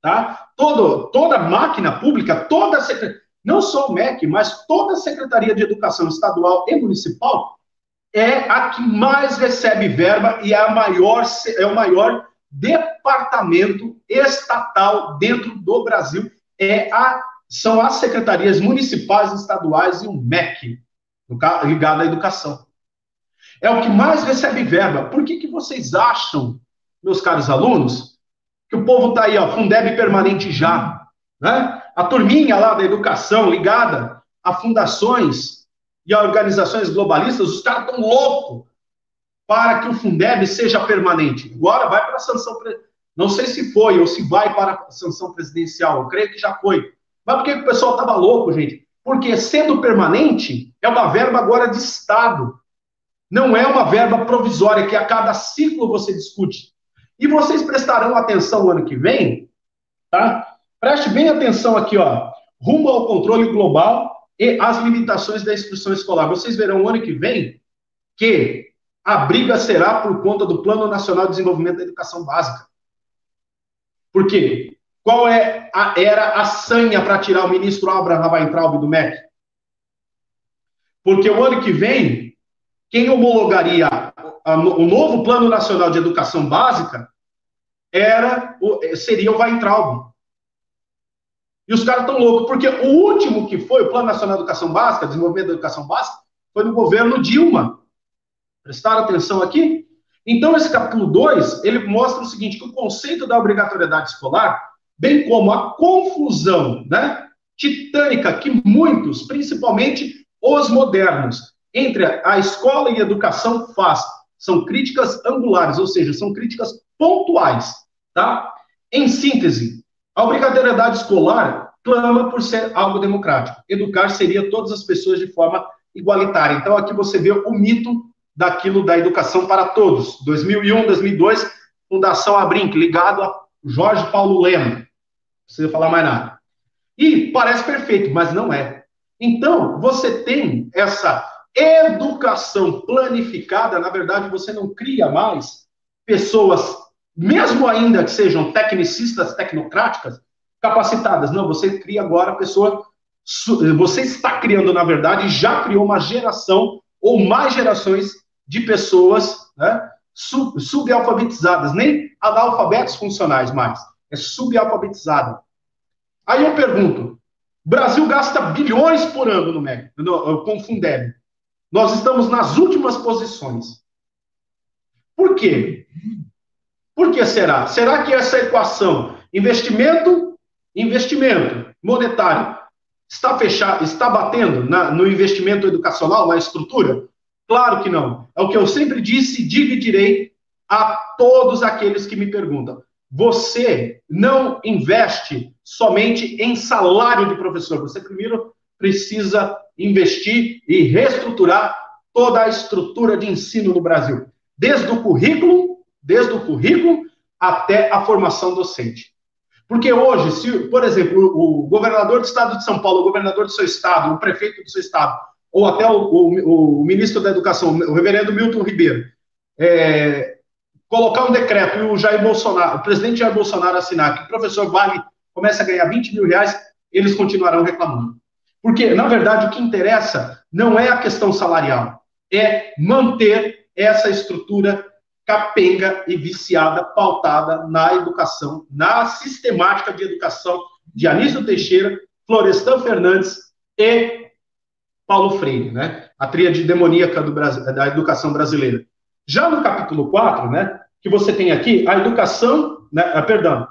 Tá? Todo, toda máquina pública, toda não só o MEC, mas toda a Secretaria de Educação Estadual e Municipal é a que mais recebe verba e é, a maior, é o maior departamento estatal dentro do Brasil. É a, são as secretarias municipais, estaduais e o MEC, ligado à educação. É o que mais recebe verba. Por que, que vocês acham, meus caros alunos, que o povo está aí, ó, Fundeb permanente já, né? A turminha lá da educação ligada a fundações e a organizações globalistas, os caras estão loucos para que o Fundeb seja permanente. Agora vai para a sanção, não sei se foi ou se vai para a sanção presidencial, eu creio que já foi. Mas por que o pessoal estava louco, gente? Porque sendo permanente, é uma verba agora de Estado. Não é uma verba provisória que a cada ciclo você discute. E vocês prestarão atenção o ano que vem, tá? Preste bem atenção aqui, ó. Rumo ao controle global e as limitações da instrução escolar. Vocês verão o ano que vem que a briga será por conta do Plano Nacional de Desenvolvimento da Educação Básica. Por quê? Qual é a, era a sanha para tirar o ministro Abraham Weintraub do MEC? Porque o ano que vem, quem homologaria o novo Plano Nacional de Educação Básica era seria o Weintraub. E os caras estão loucos, porque o último que foi, o Plano Nacional de Educação Básica, Desenvolvimento da Educação Básica, foi no governo Dilma. Prestaram atenção aqui? Então, esse capítulo 2, ele mostra o seguinte, que o conceito da obrigatoriedade escolar, bem como a confusão né, titânica que muitos, principalmente os modernos, entre a escola e a educação faz são críticas angulares, ou seja, são críticas pontuais, tá? Em síntese, a obrigatoriedade escolar clama por ser algo democrático. Educar seria todas as pessoas de forma igualitária. Então, aqui você vê o mito daquilo da educação para todos. 2001, 2002, Fundação Abrinq, ligado a Jorge Paulo Lema. Não precisa falar mais nada. E parece perfeito, mas não é. Então, você tem essa educação planificada, na verdade, você não cria mais pessoas, mesmo ainda que sejam tecnicistas, tecnocráticas, capacitadas. Não, você cria agora pessoa. Você está criando, na verdade, já criou uma geração ou mais gerações de pessoas né, sub, subalfabetizadas, nem analfabetos funcionais mais, é subalfabetizada. Aí eu pergunto: Brasil gasta bilhões por ano no MEC, no, Fundeb. Nós estamos nas últimas posições. Por quê? Por que será? Será que essa equação, investimento, investimento monetário, está fechado, está batendo na, no investimento educacional, na estrutura? Claro que não. É o que eu sempre disse, digo e direi a todos aqueles que me perguntam. Você não investe somente em salário de professor. Você primeiro precisa investir e reestruturar toda a estrutura de ensino no Brasil, desde o currículo, desde o currículo até a formação docente. Porque hoje, se, por exemplo, o, governador do estado de São Paulo, o governador do seu estado, o prefeito do seu estado, ou até o, o, o ministro da Educação, o reverendo Milton Ribeiro, é, colocar um decreto e o Jair Bolsonaro, o presidente Jair Bolsonaro assinar que o professor Vale começa a ganhar 20 mil reais, eles continuarão reclamando. Porque, na verdade, o que interessa não é a questão salarial, é manter essa estrutura capenga e viciada, pautada na educação, na sistemática de educação de Anísio Teixeira, Florestan Fernandes e Paulo Freire, né? A tríade demoníaca do, da educação brasileira. Já no capítulo 4, né, que você tem aqui, a educação, né, ah, perdão,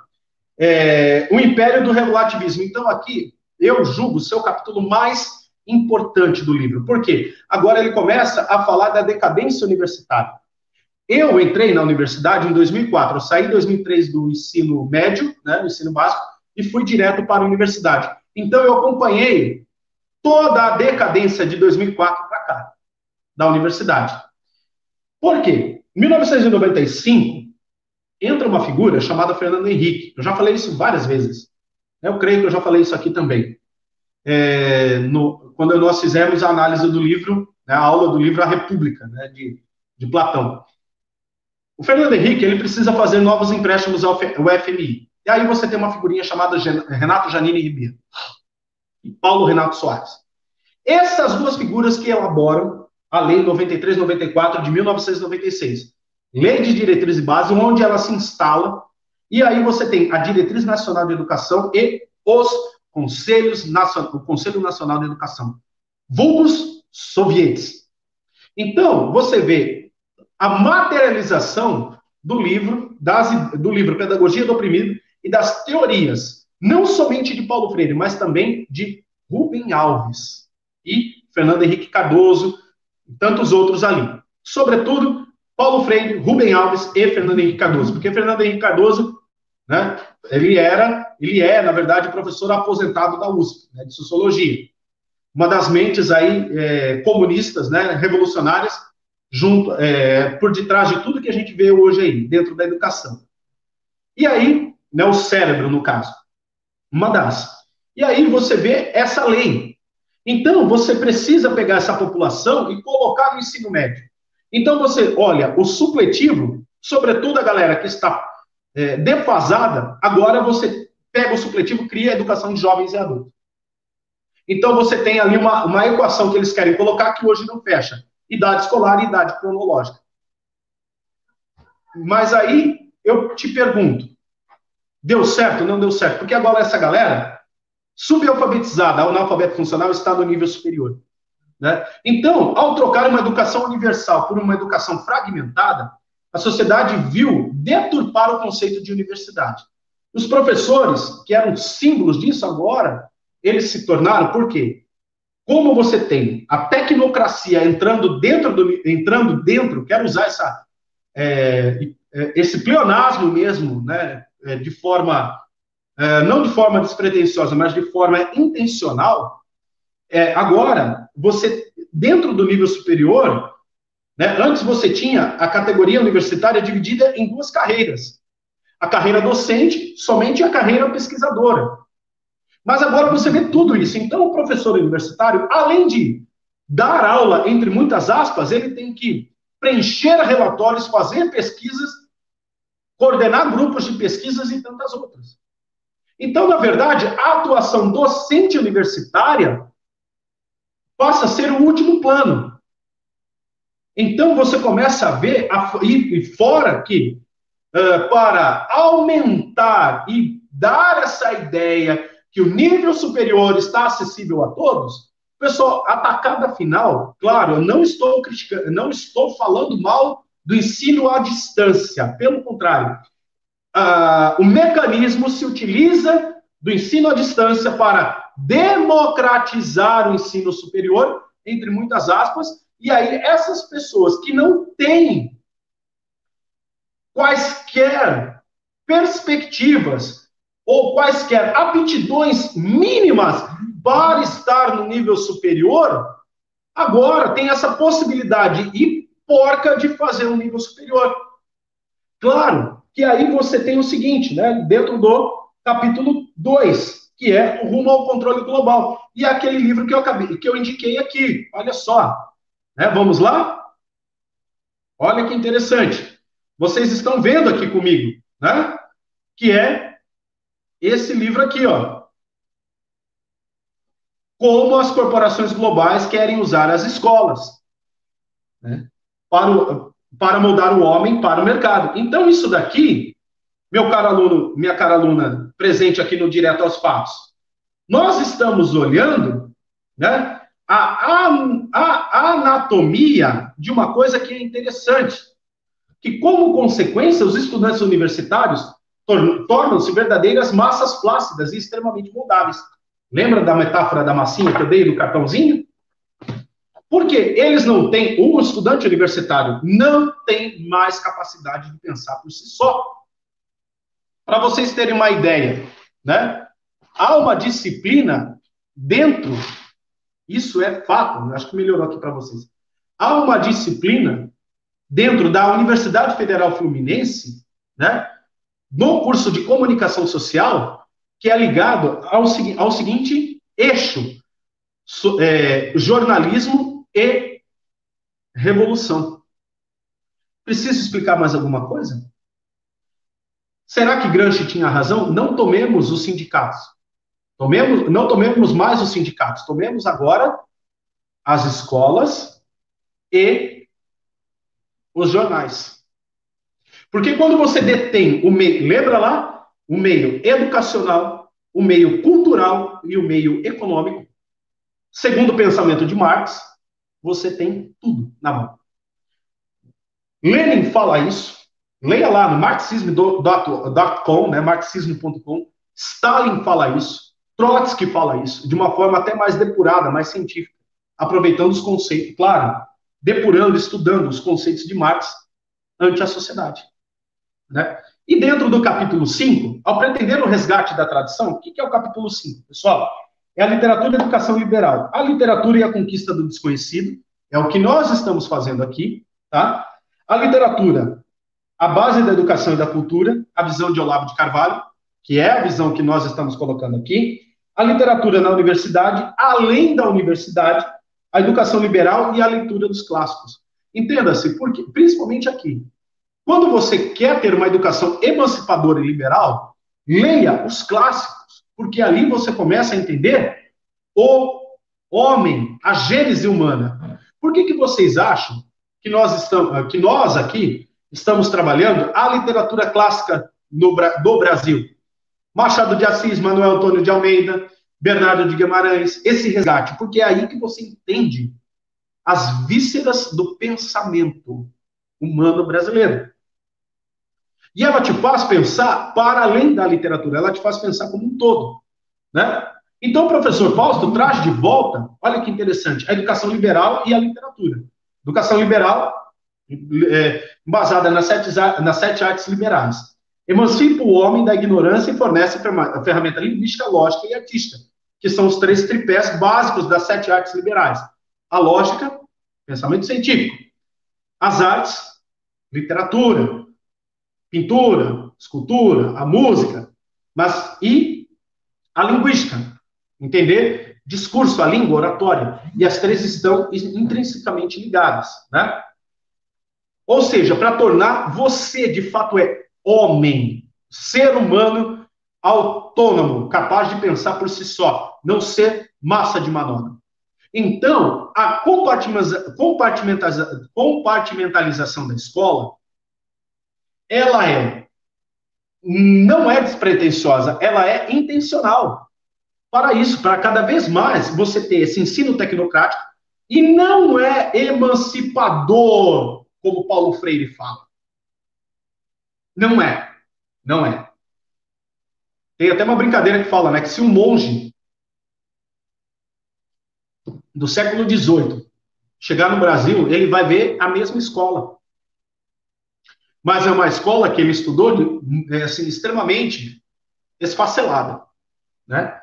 é, o império do relativismo. Então, aqui, eu julgo ser o capítulo mais importante do livro. Por quê? Agora ele começa a falar da decadência universitária. Eu entrei na universidade em 2004, eu saí em 2003 do ensino médio, né, do ensino básico, e fui direto para a universidade. Então eu acompanhei toda a decadência de 2004 para cá, da universidade. Por quê? Em 1995, entra uma figura chamada Fernando Henrique. Eu já falei isso várias vezes. Eu creio que eu já falei isso aqui também. É, no, quando nós fizemos a análise do livro, né, a aula do livro A República, né, de, de Platão. O Fernando Henrique ele precisa fazer novos empréstimos ao FMI. E aí você tem uma figurinha chamada Renato Janine Ribeiro e Paulo Renato Soares. Essas duas figuras que elaboram a Lei 9394 de 1996. Lei de Diretriz e Base, onde ela se instala, e aí você tem a Diretriz Nacional de Educação e os Conselhos Nacional, o Conselho Nacional de Educação, vulgos sovietes. Então, você vê a materialização do livro, das, do livro Pedagogia do Oprimido e das teorias, não somente de Paulo Freire, mas também de Rubem Alves e Fernando Henrique Cardoso e tantos outros ali. Sobretudo, Paulo Freire, Rubem Alves e Fernando Henrique Cardoso, porque Fernando Henrique Cardoso, né, ele era, ele é, na verdade, professor aposentado da USP, né, de Sociologia. Uma das mentes aí é, comunistas, né, revolucionárias, junto, é, por detrás de tudo que a gente vê hoje aí, dentro da educação. E aí, né, o cérebro, no caso, uma das. E aí você vê essa lei. Então, você precisa pegar essa população e colocar no ensino médio. Então, você olha, o supletivo, sobretudo a galera que está é, defasada, agora você pega o supletivo, cria a educação de jovens e adultos. Então, você tem ali uma, uma equação que eles querem colocar que hoje não fecha idade escolar e idade cronológica. Mas aí eu te pergunto, deu certo ou não deu certo? Porque agora essa galera, subalfabetizada, analfabeto funcional, está no nível superior. Né? Então, ao trocar uma educação universal por uma educação fragmentada, a sociedade viu deturpar o conceito de universidade. Os professores, que eram símbolos disso agora, eles se tornaram, por quê? Como você tem a tecnocracia entrando dentro do entrando dentro, quero usar essa é, é, esse pleonasmo mesmo, né, é, de forma é, não de forma despretensiosa, mas de forma intencional. É, agora, você dentro do nível superior, né, antes você tinha a categoria universitária dividida em duas carreiras: a carreira docente, somente a carreira pesquisadora. Mas agora você vê tudo isso. Então, o professor universitário, além de dar aula, entre muitas aspas, ele tem que preencher relatórios, fazer pesquisas, coordenar grupos de pesquisas e tantas outras. Então, na verdade, a atuação docente universitária passa a ser o último plano. Então, você começa a ver, a, e, fora que, uh, para aumentar e dar essa ideia que o nível superior está acessível a todos, pessoal, a tacada final, claro, eu não estou criticando, não estou falando mal do ensino à distância, pelo contrário, uh, o mecanismo se utiliza do ensino à distância para democratizar o ensino superior, entre muitas aspas, e aí essas pessoas que não têm quaisquer perspectivas ou quaisquer aptidões mínimas para estar no nível superior, agora tem essa possibilidade e porca de fazer um nível superior. Claro que aí você tem o seguinte, né, dentro do capítulo 2, que é o Rumo ao Controle Global. E é aquele livro que eu acabei, que eu indiquei aqui. Olha só. Né? Vamos lá? Olha que interessante. Vocês estão vendo aqui comigo, né? Que é esse livro aqui, ó. Como as corporações globais querem usar as escolas né? para, o, para moldar o homem para o mercado. Então, isso daqui, meu caro aluno, minha cara aluna, presente aqui no Direto aos Fatos, nós estamos olhando né, a, a, a anatomia de uma coisa que é interessante, que como consequência os estudantes universitários tornam-se verdadeiras massas flácidas e extremamente moldáveis. Lembra da metáfora da massinha que eu dei do cartãozinho? Porque eles não têm, o estudante universitário não tem mais capacidade de pensar por si só. Para vocês terem uma ideia, né? Há uma disciplina dentro isso é fato, acho que melhorou aqui para vocês. Há uma disciplina dentro da Universidade Federal Fluminense, né, no curso de comunicação social, que é ligado ao, ao seguinte eixo: so, é, jornalismo e revolução. Preciso explicar mais alguma coisa? Será que Gramsci tinha razão? Não tomemos os sindicatos. Tomemos, não tomemos mais os sindicatos, tomemos agora as escolas e os jornais. Porque quando você detém o meio, lembra lá? O meio educacional, o meio cultural e o meio econômico, segundo o pensamento de Marx, você tem tudo na mão. Lenin fala isso. Leia lá no marxismo.com, né, marxismo.com. Stalin fala isso. Trotsky fala isso de uma forma até mais depurada, mais científica, aproveitando os conceitos, claro, depurando, estudando os conceitos de Marx ante a sociedade. Né? E dentro do capítulo 5, ao pretender o resgate da tradição, o que é o capítulo 5, pessoal? É a literatura e a educação liberal. A literatura e a conquista do desconhecido, é o que nós estamos fazendo aqui, tá? A literatura, a base da educação e da cultura, a visão de Olavo de Carvalho, que é a visão que nós estamos colocando aqui a literatura na universidade, além da universidade, a educação liberal e a leitura dos clássicos. Entenda-se, porque principalmente aqui. Quando você quer ter uma educação emancipadora e liberal, leia os clássicos, porque ali você começa a entender o homem, a gênese humana. Por que, que vocês acham que nós estamos, que nós aqui estamos trabalhando a literatura clássica no, do Brasil? Machado de Assis, Manuel Antônio de Almeida, Bernardo de Guimarães, esse resgate, porque é aí que você entende as vísceras do pensamento humano brasileiro. E ela te faz pensar para além da literatura, ela te faz pensar como um todo, né? Então, o professor Fausto traz de volta, olha que interessante, a educação liberal e a literatura. Educação liberal, é, baseada nas sete, nas sete artes liberais. Emancipa o homem da ignorância e fornece a ferramenta linguística, lógica e artística, que são os três tripés básicos das sete artes liberais. A lógica, pensamento científico. As artes, literatura, pintura, escultura, a música, mas e a linguística, entender discurso, a língua, oratória, e as três estão intrinsecamente ligadas, né? Ou seja, para tornar você de fato é homem, ser humano autônomo, capaz de pensar por si só, não ser massa de manobra. Então, a compartimentalização da escola, ela é não é despretensiosa, ela é intencional. Para isso, para cada vez mais você ter esse ensino tecnocrático e não é emancipador, como Paulo Freire fala. Não é. Não é. Tem até uma brincadeira que fala, né, que se um monge do século XVIII chegar no Brasil, ele vai ver a mesma escola. Mas é uma escola que ele estudou é, assim, extremamente esfacelada, né?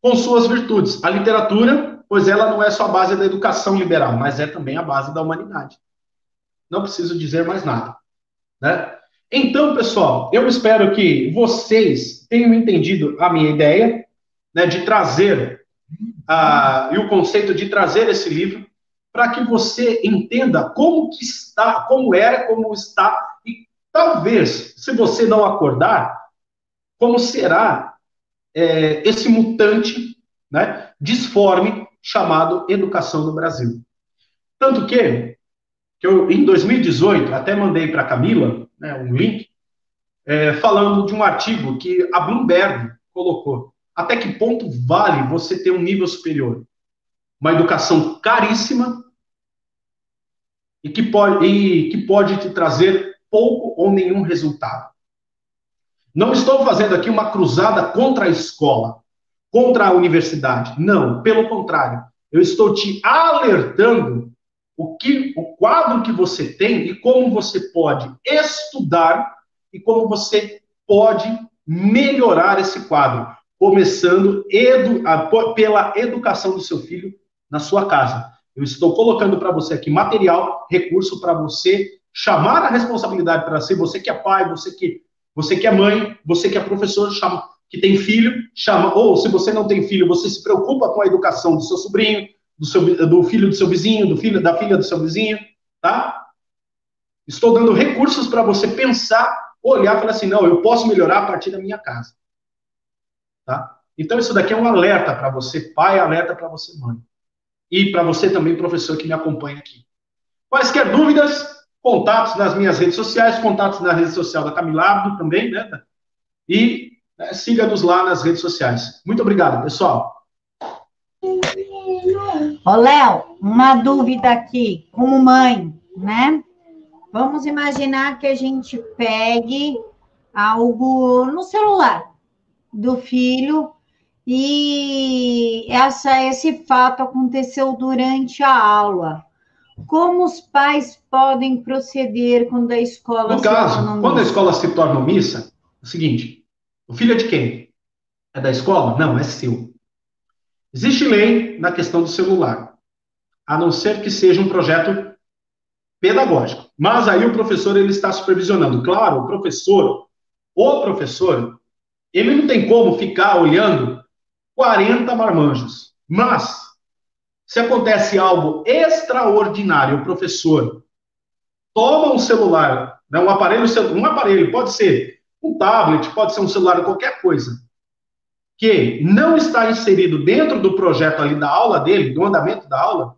Com suas virtudes. A literatura, pois ela não é só a base da educação liberal, mas é também a base da humanidade. Não preciso dizer mais nada, né? Então, pessoal, eu espero que vocês tenham entendido a minha ideia né, de trazer uh, e o conceito de trazer esse livro para que você entenda como que está, como era, como está e talvez, se você não acordar, como será é, esse mutante, né, disforme chamado educação no Brasil. Tanto que, que eu, em 2018, até mandei para Camila né, um link, é, falando de um artigo que a Bloomberg colocou. Até que ponto vale você ter um nível superior? Uma educação caríssima e que pode, e que pode te trazer pouco ou nenhum resultado. Não estou fazendo aqui uma cruzada contra a escola, contra a universidade. Não, pelo contrário. Eu estou te alertando o que o quadro que você tem e como você pode estudar e como você pode melhorar esse quadro, começando edu, a, pela educação do seu filho na sua casa. Eu estou colocando para você aqui material, recurso para você chamar a responsabilidade para si, você que é pai, você que você que é mãe, você que é professor, chama, que tem filho, chama, ou se você não tem filho, você se preocupa com a educação do seu sobrinho, do, seu, do filho do seu vizinho, do filho da filha do seu vizinho, tá? Estou dando recursos para você pensar, olhar e falar assim, não, eu posso melhorar a partir da minha casa. Tá? Então isso daqui é um alerta para você, pai, alerta para você, mãe. E para você também, professor que me acompanha aqui. Quaisquer dúvidas, contatos nas minhas redes sociais, contatos na rede social da Camila também, né? E né, siga-nos lá nas redes sociais. Muito obrigado, pessoal. Ô, Léo, uma dúvida aqui, como mãe, né? Vamos imaginar que a gente pegue algo no celular do filho e essa, esse fato aconteceu durante a aula. Como os pais podem proceder quando a escola no se caso, torna quando a escola se torna omissa, é o seguinte: o filho é de quem? É da escola? Não, é seu. Existe lei na questão do celular, a não ser que seja um projeto pedagógico. Mas aí o professor ele está supervisionando. Claro, o professor, o professor, ele não tem como ficar olhando 40 marmanjos. Mas se acontece algo extraordinário, o professor toma um celular, né, um aparelho, um aparelho, pode ser um tablet, pode ser um celular, qualquer coisa, que não está inserido dentro do projeto ali da aula dele, do andamento da aula,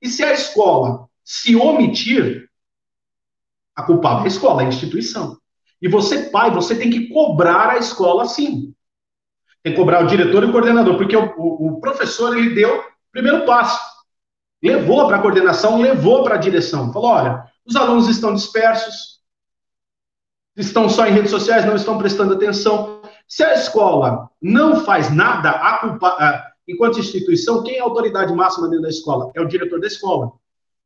e se a escola se omitir, a culpada é a escola, é a instituição. E você, pai, você tem que cobrar a escola sim. Tem que cobrar o diretor e o coordenador, porque o, o, o professor ele deu o primeiro passo. Levou para a coordenação, levou para a direção. Falou: olha, os alunos estão dispersos, estão só em redes sociais, não estão prestando atenção. Se a escola não faz nada, a culpa, enquanto instituição, quem é a autoridade máxima dentro da escola? É o diretor da escola.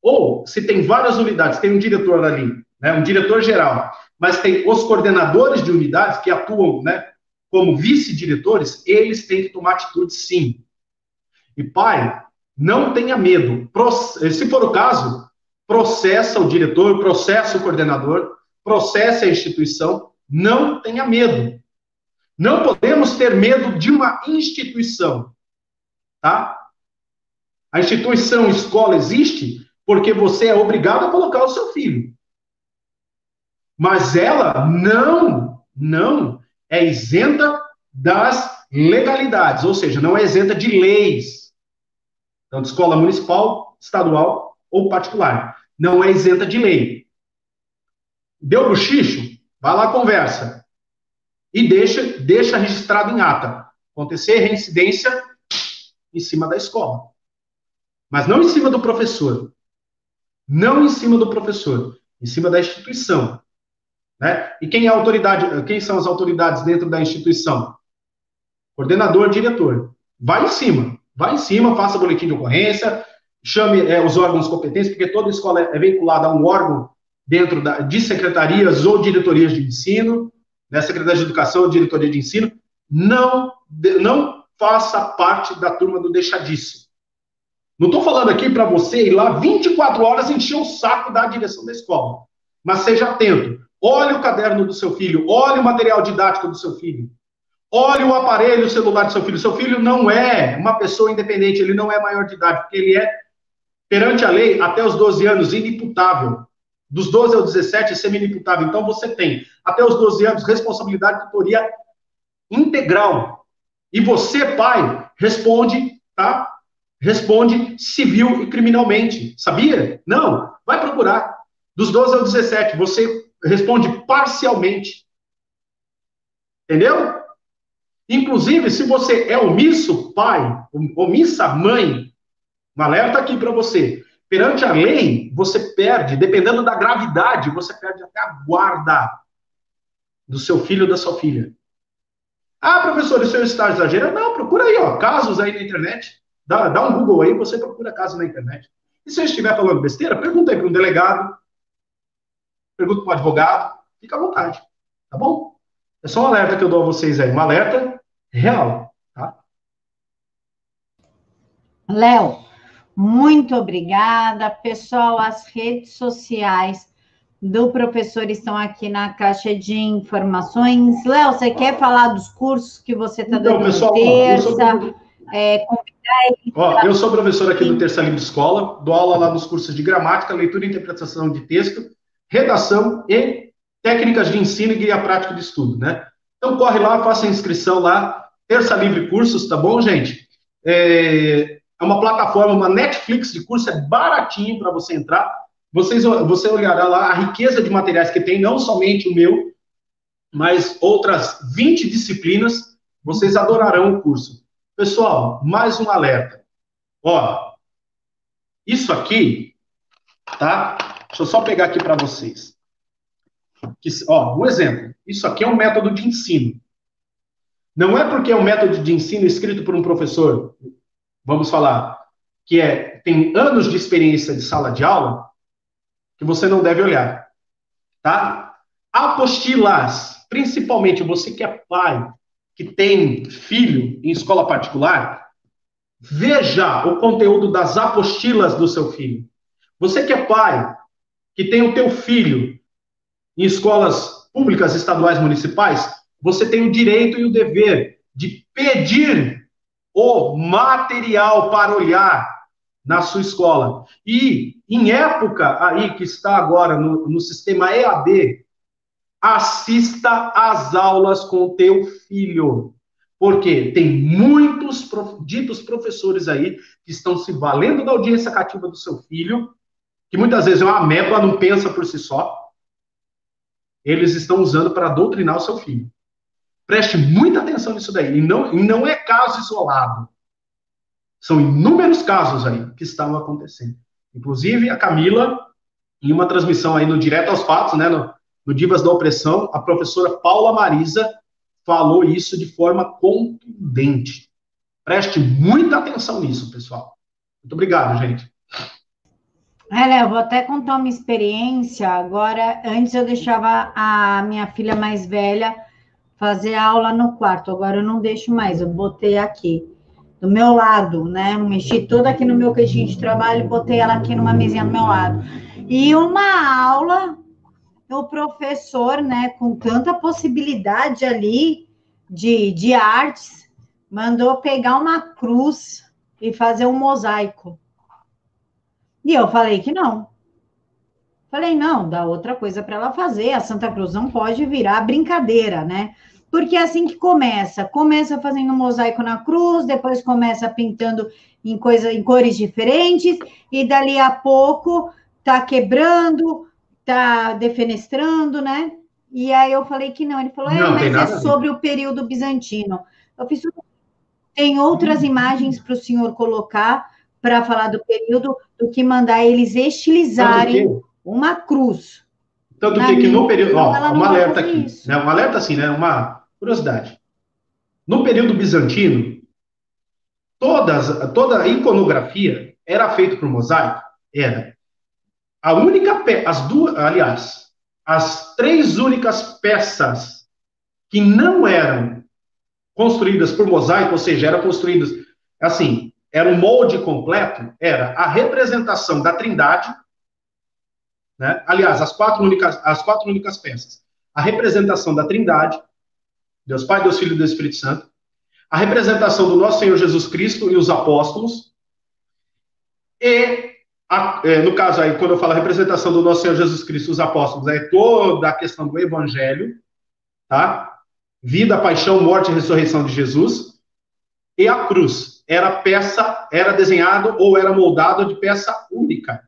Ou, se tem várias unidades, tem um diretor ali, né, um diretor geral, mas tem os coordenadores de unidades que atuam né, como vice-diretores, eles têm que tomar atitude sim. E pai, não tenha medo. Se for o caso, processa o diretor, processa o coordenador, processa a instituição, não tenha medo. Não podemos ter medo de uma instituição, tá? A instituição escola existe porque você é obrigado a colocar o seu filho. Mas ela não, não é isenta das legalidades, ou seja, não é isenta de leis. Tanto escola municipal, estadual ou particular. Não é isenta de lei. Deu bochicho? Vai lá, conversa e deixa, deixa registrado em ata. Acontecer reincidência em cima da escola. Mas não em cima do professor. Não em cima do professor, em cima da instituição. Né? E quem é autoridade, quem são as autoridades dentro da instituição? Coordenador, diretor. Vai em cima, vai em cima, faça boletim de ocorrência, chame é, os órgãos competentes, porque toda escola é vinculada a um órgão dentro da, de secretarias ou diretorias de ensino, né, Secretaria de Educação Diretoria de Ensino, não, não faça parte da turma do deixadiço. Não estou falando aqui para você ir lá 24 horas encher o saco da direção da escola. Mas seja atento, olhe o caderno do seu filho, olhe o material didático do seu filho, olhe o aparelho celular do seu filho. Seu filho não é uma pessoa independente, ele não é maior de idade, porque ele é, perante a lei, até os 12 anos, inimputável. Dos 12 aos 17, semi-inimputável. Então, você tem, até os 12 anos, responsabilidade de tutoria integral. E você, pai, responde, tá? Responde civil e criminalmente. Sabia? Não. Vai procurar. Dos 12 aos 17, você responde parcialmente. Entendeu? Inclusive, se você é omisso, pai, omissa, mãe, um alerta aqui para você. Perante a lei, você perde, dependendo da gravidade, você perde até a guarda do seu filho ou da sua filha. Ah, professor, o senhor está exagerando? Não, procura aí, ó, casos aí na internet. Dá, dá um Google aí, você procura casos na internet. E se eu estiver falando besteira, pergunta aí para um delegado, pergunta para um advogado, fica à vontade, tá bom? É só um alerta que eu dou a vocês aí, um alerta real, tá? Léo, muito obrigada. Pessoal, as redes sociais do professor estão aqui na caixa de informações. Léo, você quer falar dos cursos que você está então, dando pessoal, terça? Eu, sou... é, eu sou professor aqui do Terça Livre Escola, dou aula lá nos cursos de gramática, leitura e interpretação de texto, redação e técnicas de ensino e guia prático de estudo, né? Então corre lá, faça a inscrição lá, Terça Livre Cursos, tá bom, gente? É, é uma plataforma, uma Netflix de curso, é baratinho para você entrar. Vocês, você olhará lá a riqueza de materiais que tem, não somente o meu, mas outras 20 disciplinas. Vocês adorarão o curso. Pessoal, mais um alerta. Ó, isso aqui, tá? Deixa eu só pegar aqui para vocês. Que, ó, um exemplo. Isso aqui é um método de ensino. Não é porque é um método de ensino escrito por um professor vamos falar, que é tem anos de experiência de sala de aula, que você não deve olhar, tá? Apostilas, principalmente você que é pai, que tem filho em escola particular, veja o conteúdo das apostilas do seu filho. Você que é pai, que tem o teu filho em escolas públicas, estaduais, municipais, você tem o direito e o dever de pedir o material para olhar na sua escola. E em época aí que está agora no, no sistema EAD, assista às aulas com teu filho. Porque tem muitos prof, ditos professores aí que estão se valendo da audiência cativa do seu filho, que muitas vezes é uma ameba, não pensa por si só. Eles estão usando para doutrinar o seu filho. Preste muita atenção nisso daí. E não, e não é caso isolado. São inúmeros casos aí que estão acontecendo. Inclusive, a Camila, em uma transmissão aí no Direto aos Fatos, né, no, no Divas da Opressão, a professora Paula Marisa falou isso de forma contundente. Preste muita atenção nisso, pessoal. Muito obrigado, gente. É, eu vou até contar uma experiência. Agora, antes eu deixava a minha filha mais velha fazer aula no quarto. Agora eu não deixo mais, eu botei aqui do meu lado, né? Mexi toda aqui no meu queixinho de trabalho botei ela aqui numa mesinha do meu lado. E uma aula, o professor, né, com tanta possibilidade ali de, de artes, mandou pegar uma cruz e fazer um mosaico. E eu falei que não. Falei, não, dá outra coisa para ela fazer. A Santa Cruz não pode virar brincadeira, né? Porque é assim que começa. Começa fazendo um mosaico na cruz, depois começa pintando em, coisa, em cores diferentes, e dali a pouco tá quebrando, tá defenestrando, né? E aí eu falei que não. Ele falou, é, mas é sobre o período bizantino. Eu fiz tem outras imagens para o senhor colocar para falar do período do que mandar eles estilizarem uma cruz. Tanto que, que no período. Ó, um alerta aqui. Né, um alerta assim, né? Uma curiosidade. No período bizantino, todas, toda a iconografia era feita por mosaico? Era. A única peça, as duas, aliás, as três únicas peças que não eram construídas por mosaico, ou seja, eram construídas assim, era um molde completo, era a representação da Trindade né? Aliás, as quatro únicas, as quatro únicas peças. A representação da Trindade, Deus Pai, Deus Filho e Deus Espírito Santo. A representação do nosso Senhor Jesus Cristo e os apóstolos. E, a, é, no caso aí, quando eu falo representação do nosso Senhor Jesus Cristo e os apóstolos, é toda a questão do Evangelho, tá? Vida, paixão, morte e ressurreição de Jesus. E a cruz era peça, era desenhado ou era moldado de peça única.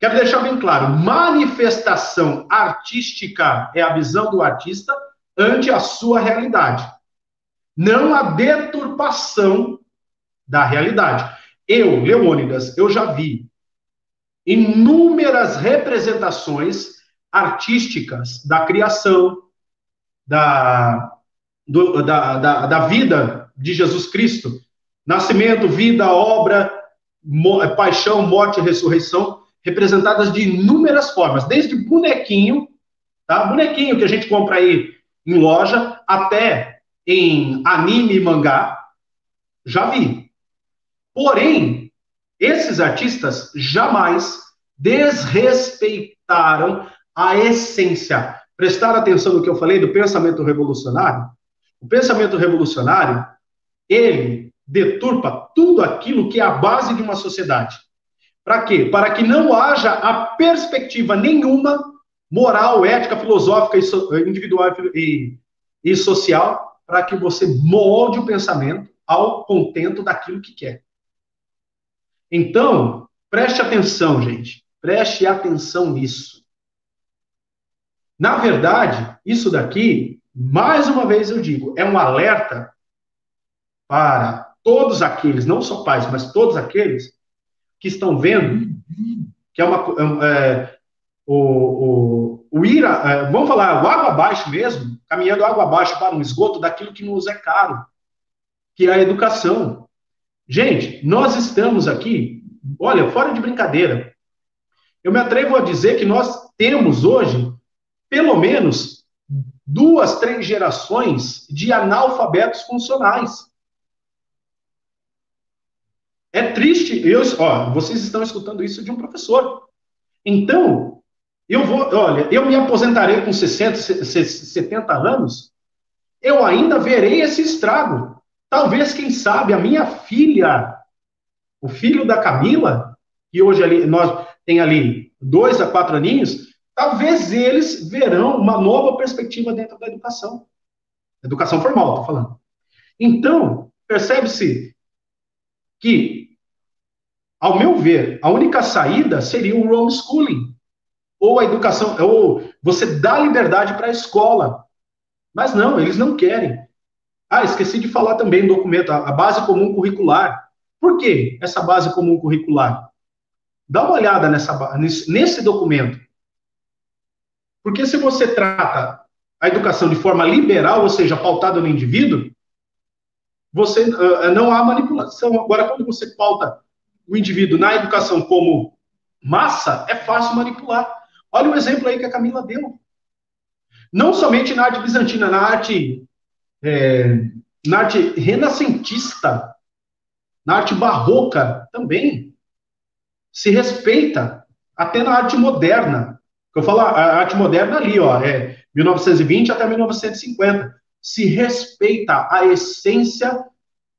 Quero deixar bem claro: manifestação artística é a visão do artista ante a sua realidade, não a deturpação da realidade. Eu, Leônidas, eu já vi inúmeras representações artísticas da criação, da, do, da, da, da vida de Jesus Cristo, nascimento, vida, obra, mo, paixão, morte ressurreição, representadas de inúmeras formas, desde bonequinho, tá? Bonequinho que a gente compra aí em loja, até em anime e mangá, já vi. Porém, esses artistas jamais desrespeitaram a essência. Prestar atenção no que eu falei do pensamento revolucionário? O pensamento revolucionário, ele deturpa tudo aquilo que é a base de uma sociedade. Para quê? Para que não haja a perspectiva nenhuma moral, ética, filosófica, individual e, e social, para que você molde o pensamento ao contento daquilo que quer. Então, preste atenção, gente. Preste atenção nisso. Na verdade, isso daqui, mais uma vez eu digo, é um alerta para todos aqueles, não só pais, mas todos aqueles que estão vendo que é uma. É, o, o, o ir, é, vamos falar, o água abaixo mesmo, caminhando água abaixo para um esgoto daquilo que nos é caro, que é a educação. Gente, nós estamos aqui, olha, fora de brincadeira. Eu me atrevo a dizer que nós temos hoje, pelo menos, duas, três gerações de analfabetos funcionais. É triste, eu, ó, vocês estão escutando isso de um professor. Então, eu vou, olha, eu me aposentarei com 60, 70 anos, eu ainda verei esse estrago. Talvez, quem sabe, a minha filha, o filho da Camila, que hoje ali, nós tem ali dois a quatro aninhos, talvez eles verão uma nova perspectiva dentro da educação. Educação formal, estou falando. Então, percebe-se que ao meu ver, a única saída seria o homeschooling, ou a educação, ou você dá liberdade para a escola. Mas não, eles não querem. Ah, esqueci de falar também do documento, a base comum curricular. Por que essa base comum curricular? Dá uma olhada nessa, nesse documento. Porque se você trata a educação de forma liberal, ou seja, pautada no indivíduo, você uh, não há manipulação. Agora, quando você pauta o indivíduo na educação como massa, é fácil manipular. Olha o exemplo aí que a Camila deu. Não somente na arte bizantina, na arte, é, na arte renascentista, na arte barroca também. Se respeita, até na arte moderna. Eu falo a arte moderna ali, ó, é 1920 até 1950. Se respeita a essência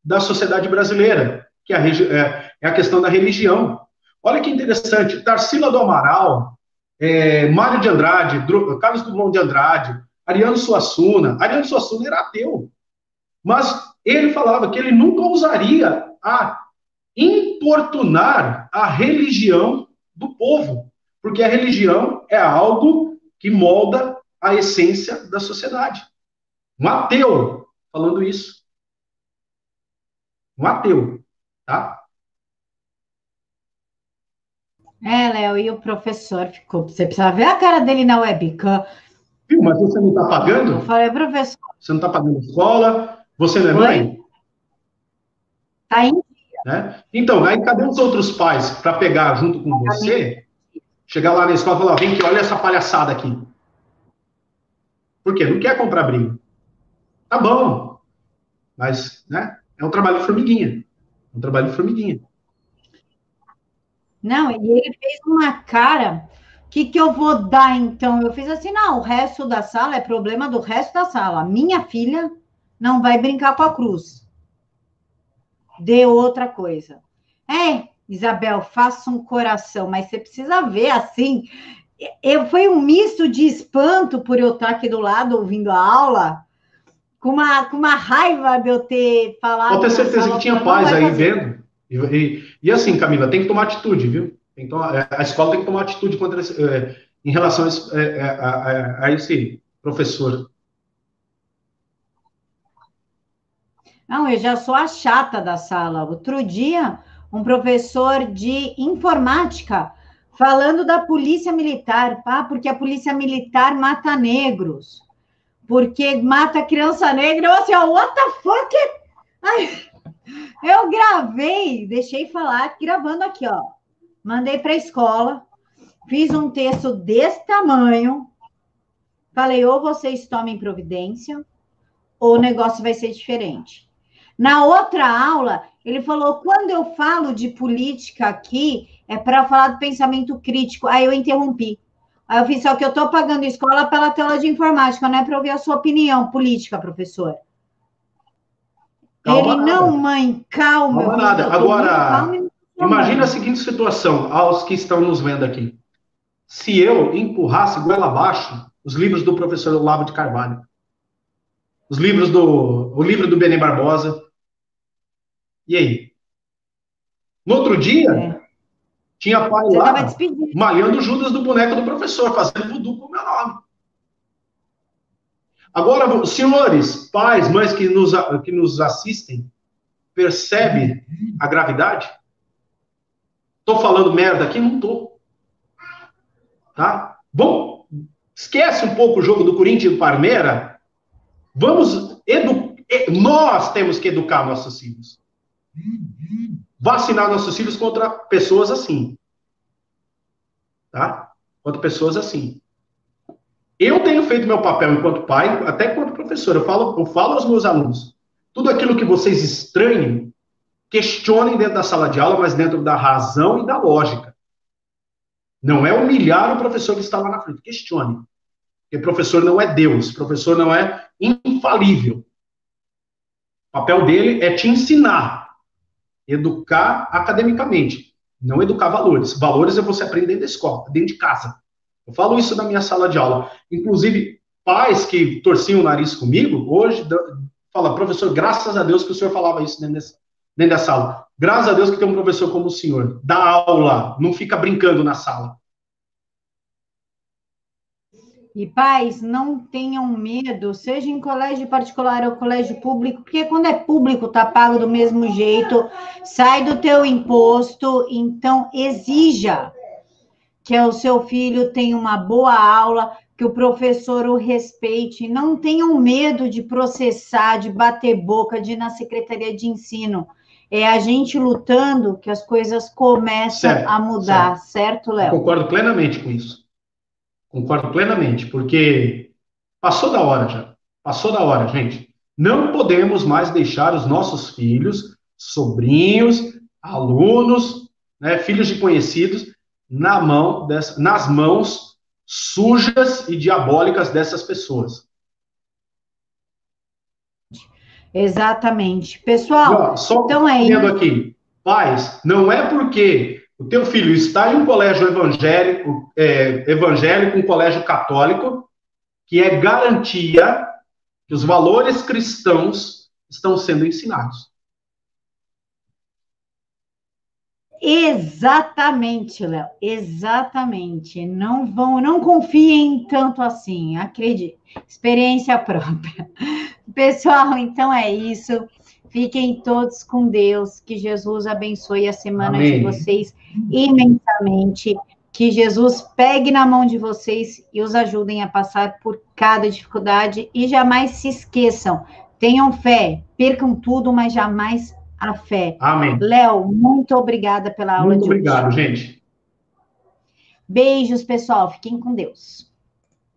da sociedade brasileira, que é a, é, é a questão da religião. Olha que interessante, Tarsila do Amaral, é, Mário de Andrade, Dr, Carlos Drummond de Andrade, Ariano Suassuna. Ariano Suassuna era ateu, mas ele falava que ele nunca ousaria a importunar a religião do povo, porque a religião é algo que molda a essência da sociedade. Um ateu falando isso. Um ateu, tá? É, Léo, e o professor ficou. Você precisa ver a cara dele na webcam. Viu, mas você não está pagando? Eu falei, professor. Você não está pagando escola? Você não é mãe? Está em dia. Né? Então, aí cadê os outros pais para pegar junto com você? Chegar lá na escola e falar: vem aqui, olha essa palhaçada aqui. Por quê? Não quer comprar brinco. Tá bom. Mas, né? É um trabalho de formiguinha. Um trabalho de formiguinha. Não, e ele fez uma cara que, que eu vou dar então? Eu fiz assim: não, o resto da sala é problema do resto da sala. Minha filha não vai brincar com a cruz. Dê outra coisa. É, Isabel, faça um coração, mas você precisa ver assim. Eu, foi um misto de espanto por eu estar aqui do lado ouvindo a aula, com uma, com uma raiva de eu ter falado. Pode ter certeza que tinha paz aí vendo. E, e, e, assim, Camila, tem que tomar atitude, viu? Tomar, é, a escola tem que tomar atitude contra esse, é, em relação a, é, é, a, a, a esse professor. Não, eu já sou a chata da sala. Outro dia, um professor de informática falando da polícia militar, ah, porque a polícia militar mata negros, porque mata criança negra. Eu assim, ó, what the fuck? Ai, eu gravei, deixei falar, gravando aqui, ó. Mandei para a escola, fiz um texto desse tamanho. Falei, ou vocês tomem providência, ou o negócio vai ser diferente. Na outra aula, ele falou: quando eu falo de política aqui, é para falar do pensamento crítico. Aí eu interrompi. Aí eu fiz, só que eu estou pagando escola pela tela de informática, não é para ouvir a sua opinião política, professor. Calma ele nada. não, mãe, calma. Calma nada. Agora, calma imagina a seguinte situação, aos que estão nos vendo aqui. Se eu empurrasse goela abaixo os livros do professor Olavo de Carvalho, os livros do, o livro do Benê Barbosa, e aí? No outro dia, é. Tinha pai lá malhando Judas do boneco do professor, fazendo voodoo com o meu nome. Agora, senhores, pais, mães que nos, que nos assistem, percebe a gravidade? Estou falando merda aqui? Não estou. Tá? Bom, esquece um pouco o jogo do Corinthians e do Parmeira. Vamos educar. Nós temos que educar nossos filhos vacinar nossos filhos contra pessoas assim. Tá? Contra pessoas assim. Eu tenho feito meu papel enquanto pai, até enquanto professor. Eu falo, eu falo aos meus alunos: tudo aquilo que vocês estranhem, questionem dentro da sala de aula, mas dentro da razão e da lógica. Não é humilhar o professor que está lá na frente. Questione. Porque professor não é Deus, professor não é infalível. O papel dele é te ensinar, educar academicamente, não educar valores. Valores é você aprender dentro da escola, dentro de casa. Eu falo isso na minha sala de aula. Inclusive, pais que torciam o nariz comigo, hoje, fala, professor, graças a Deus que o senhor falava isso dentro, desse, dentro da sala. Graças a Deus que tem um professor como o senhor. Dá aula, não fica brincando na sala. E pais, não tenham medo, seja em colégio particular ou colégio público, porque quando é público tá pago do mesmo jeito, sai do teu imposto, então exija que o seu filho tenha uma boa aula, que o professor o respeite, não tenham medo de processar, de bater boca, de ir na secretaria de ensino. É a gente lutando que as coisas começam certo, a mudar, certo, certo Léo? Concordo plenamente com isso. Concordo plenamente, porque passou da hora já. Passou da hora, gente. Não podemos mais deixar os nossos filhos, sobrinhos, alunos, né, filhos de conhecidos, na mão dessa, nas mãos sujas e diabólicas dessas pessoas. Exatamente. Pessoal, só então é isso. aqui, pais, não é porque o teu filho está em um colégio evangélico, é, evangélico, um colégio católico, que é garantia que os valores cristãos estão sendo ensinados. Exatamente, Léo. Exatamente. Não vão, não confiem tanto assim. Acredite. Experiência própria. Pessoal, então é isso. Fiquem todos com Deus. Que Jesus abençoe a semana Amém. de vocês imensamente. Que Jesus pegue na mão de vocês e os ajudem a passar por cada dificuldade. E jamais se esqueçam. Tenham fé. Percam tudo, mas jamais a fé. Amém. Léo, muito obrigada pela aula muito de obrigado, hoje. Muito obrigado, gente. Beijos, pessoal. Fiquem com Deus.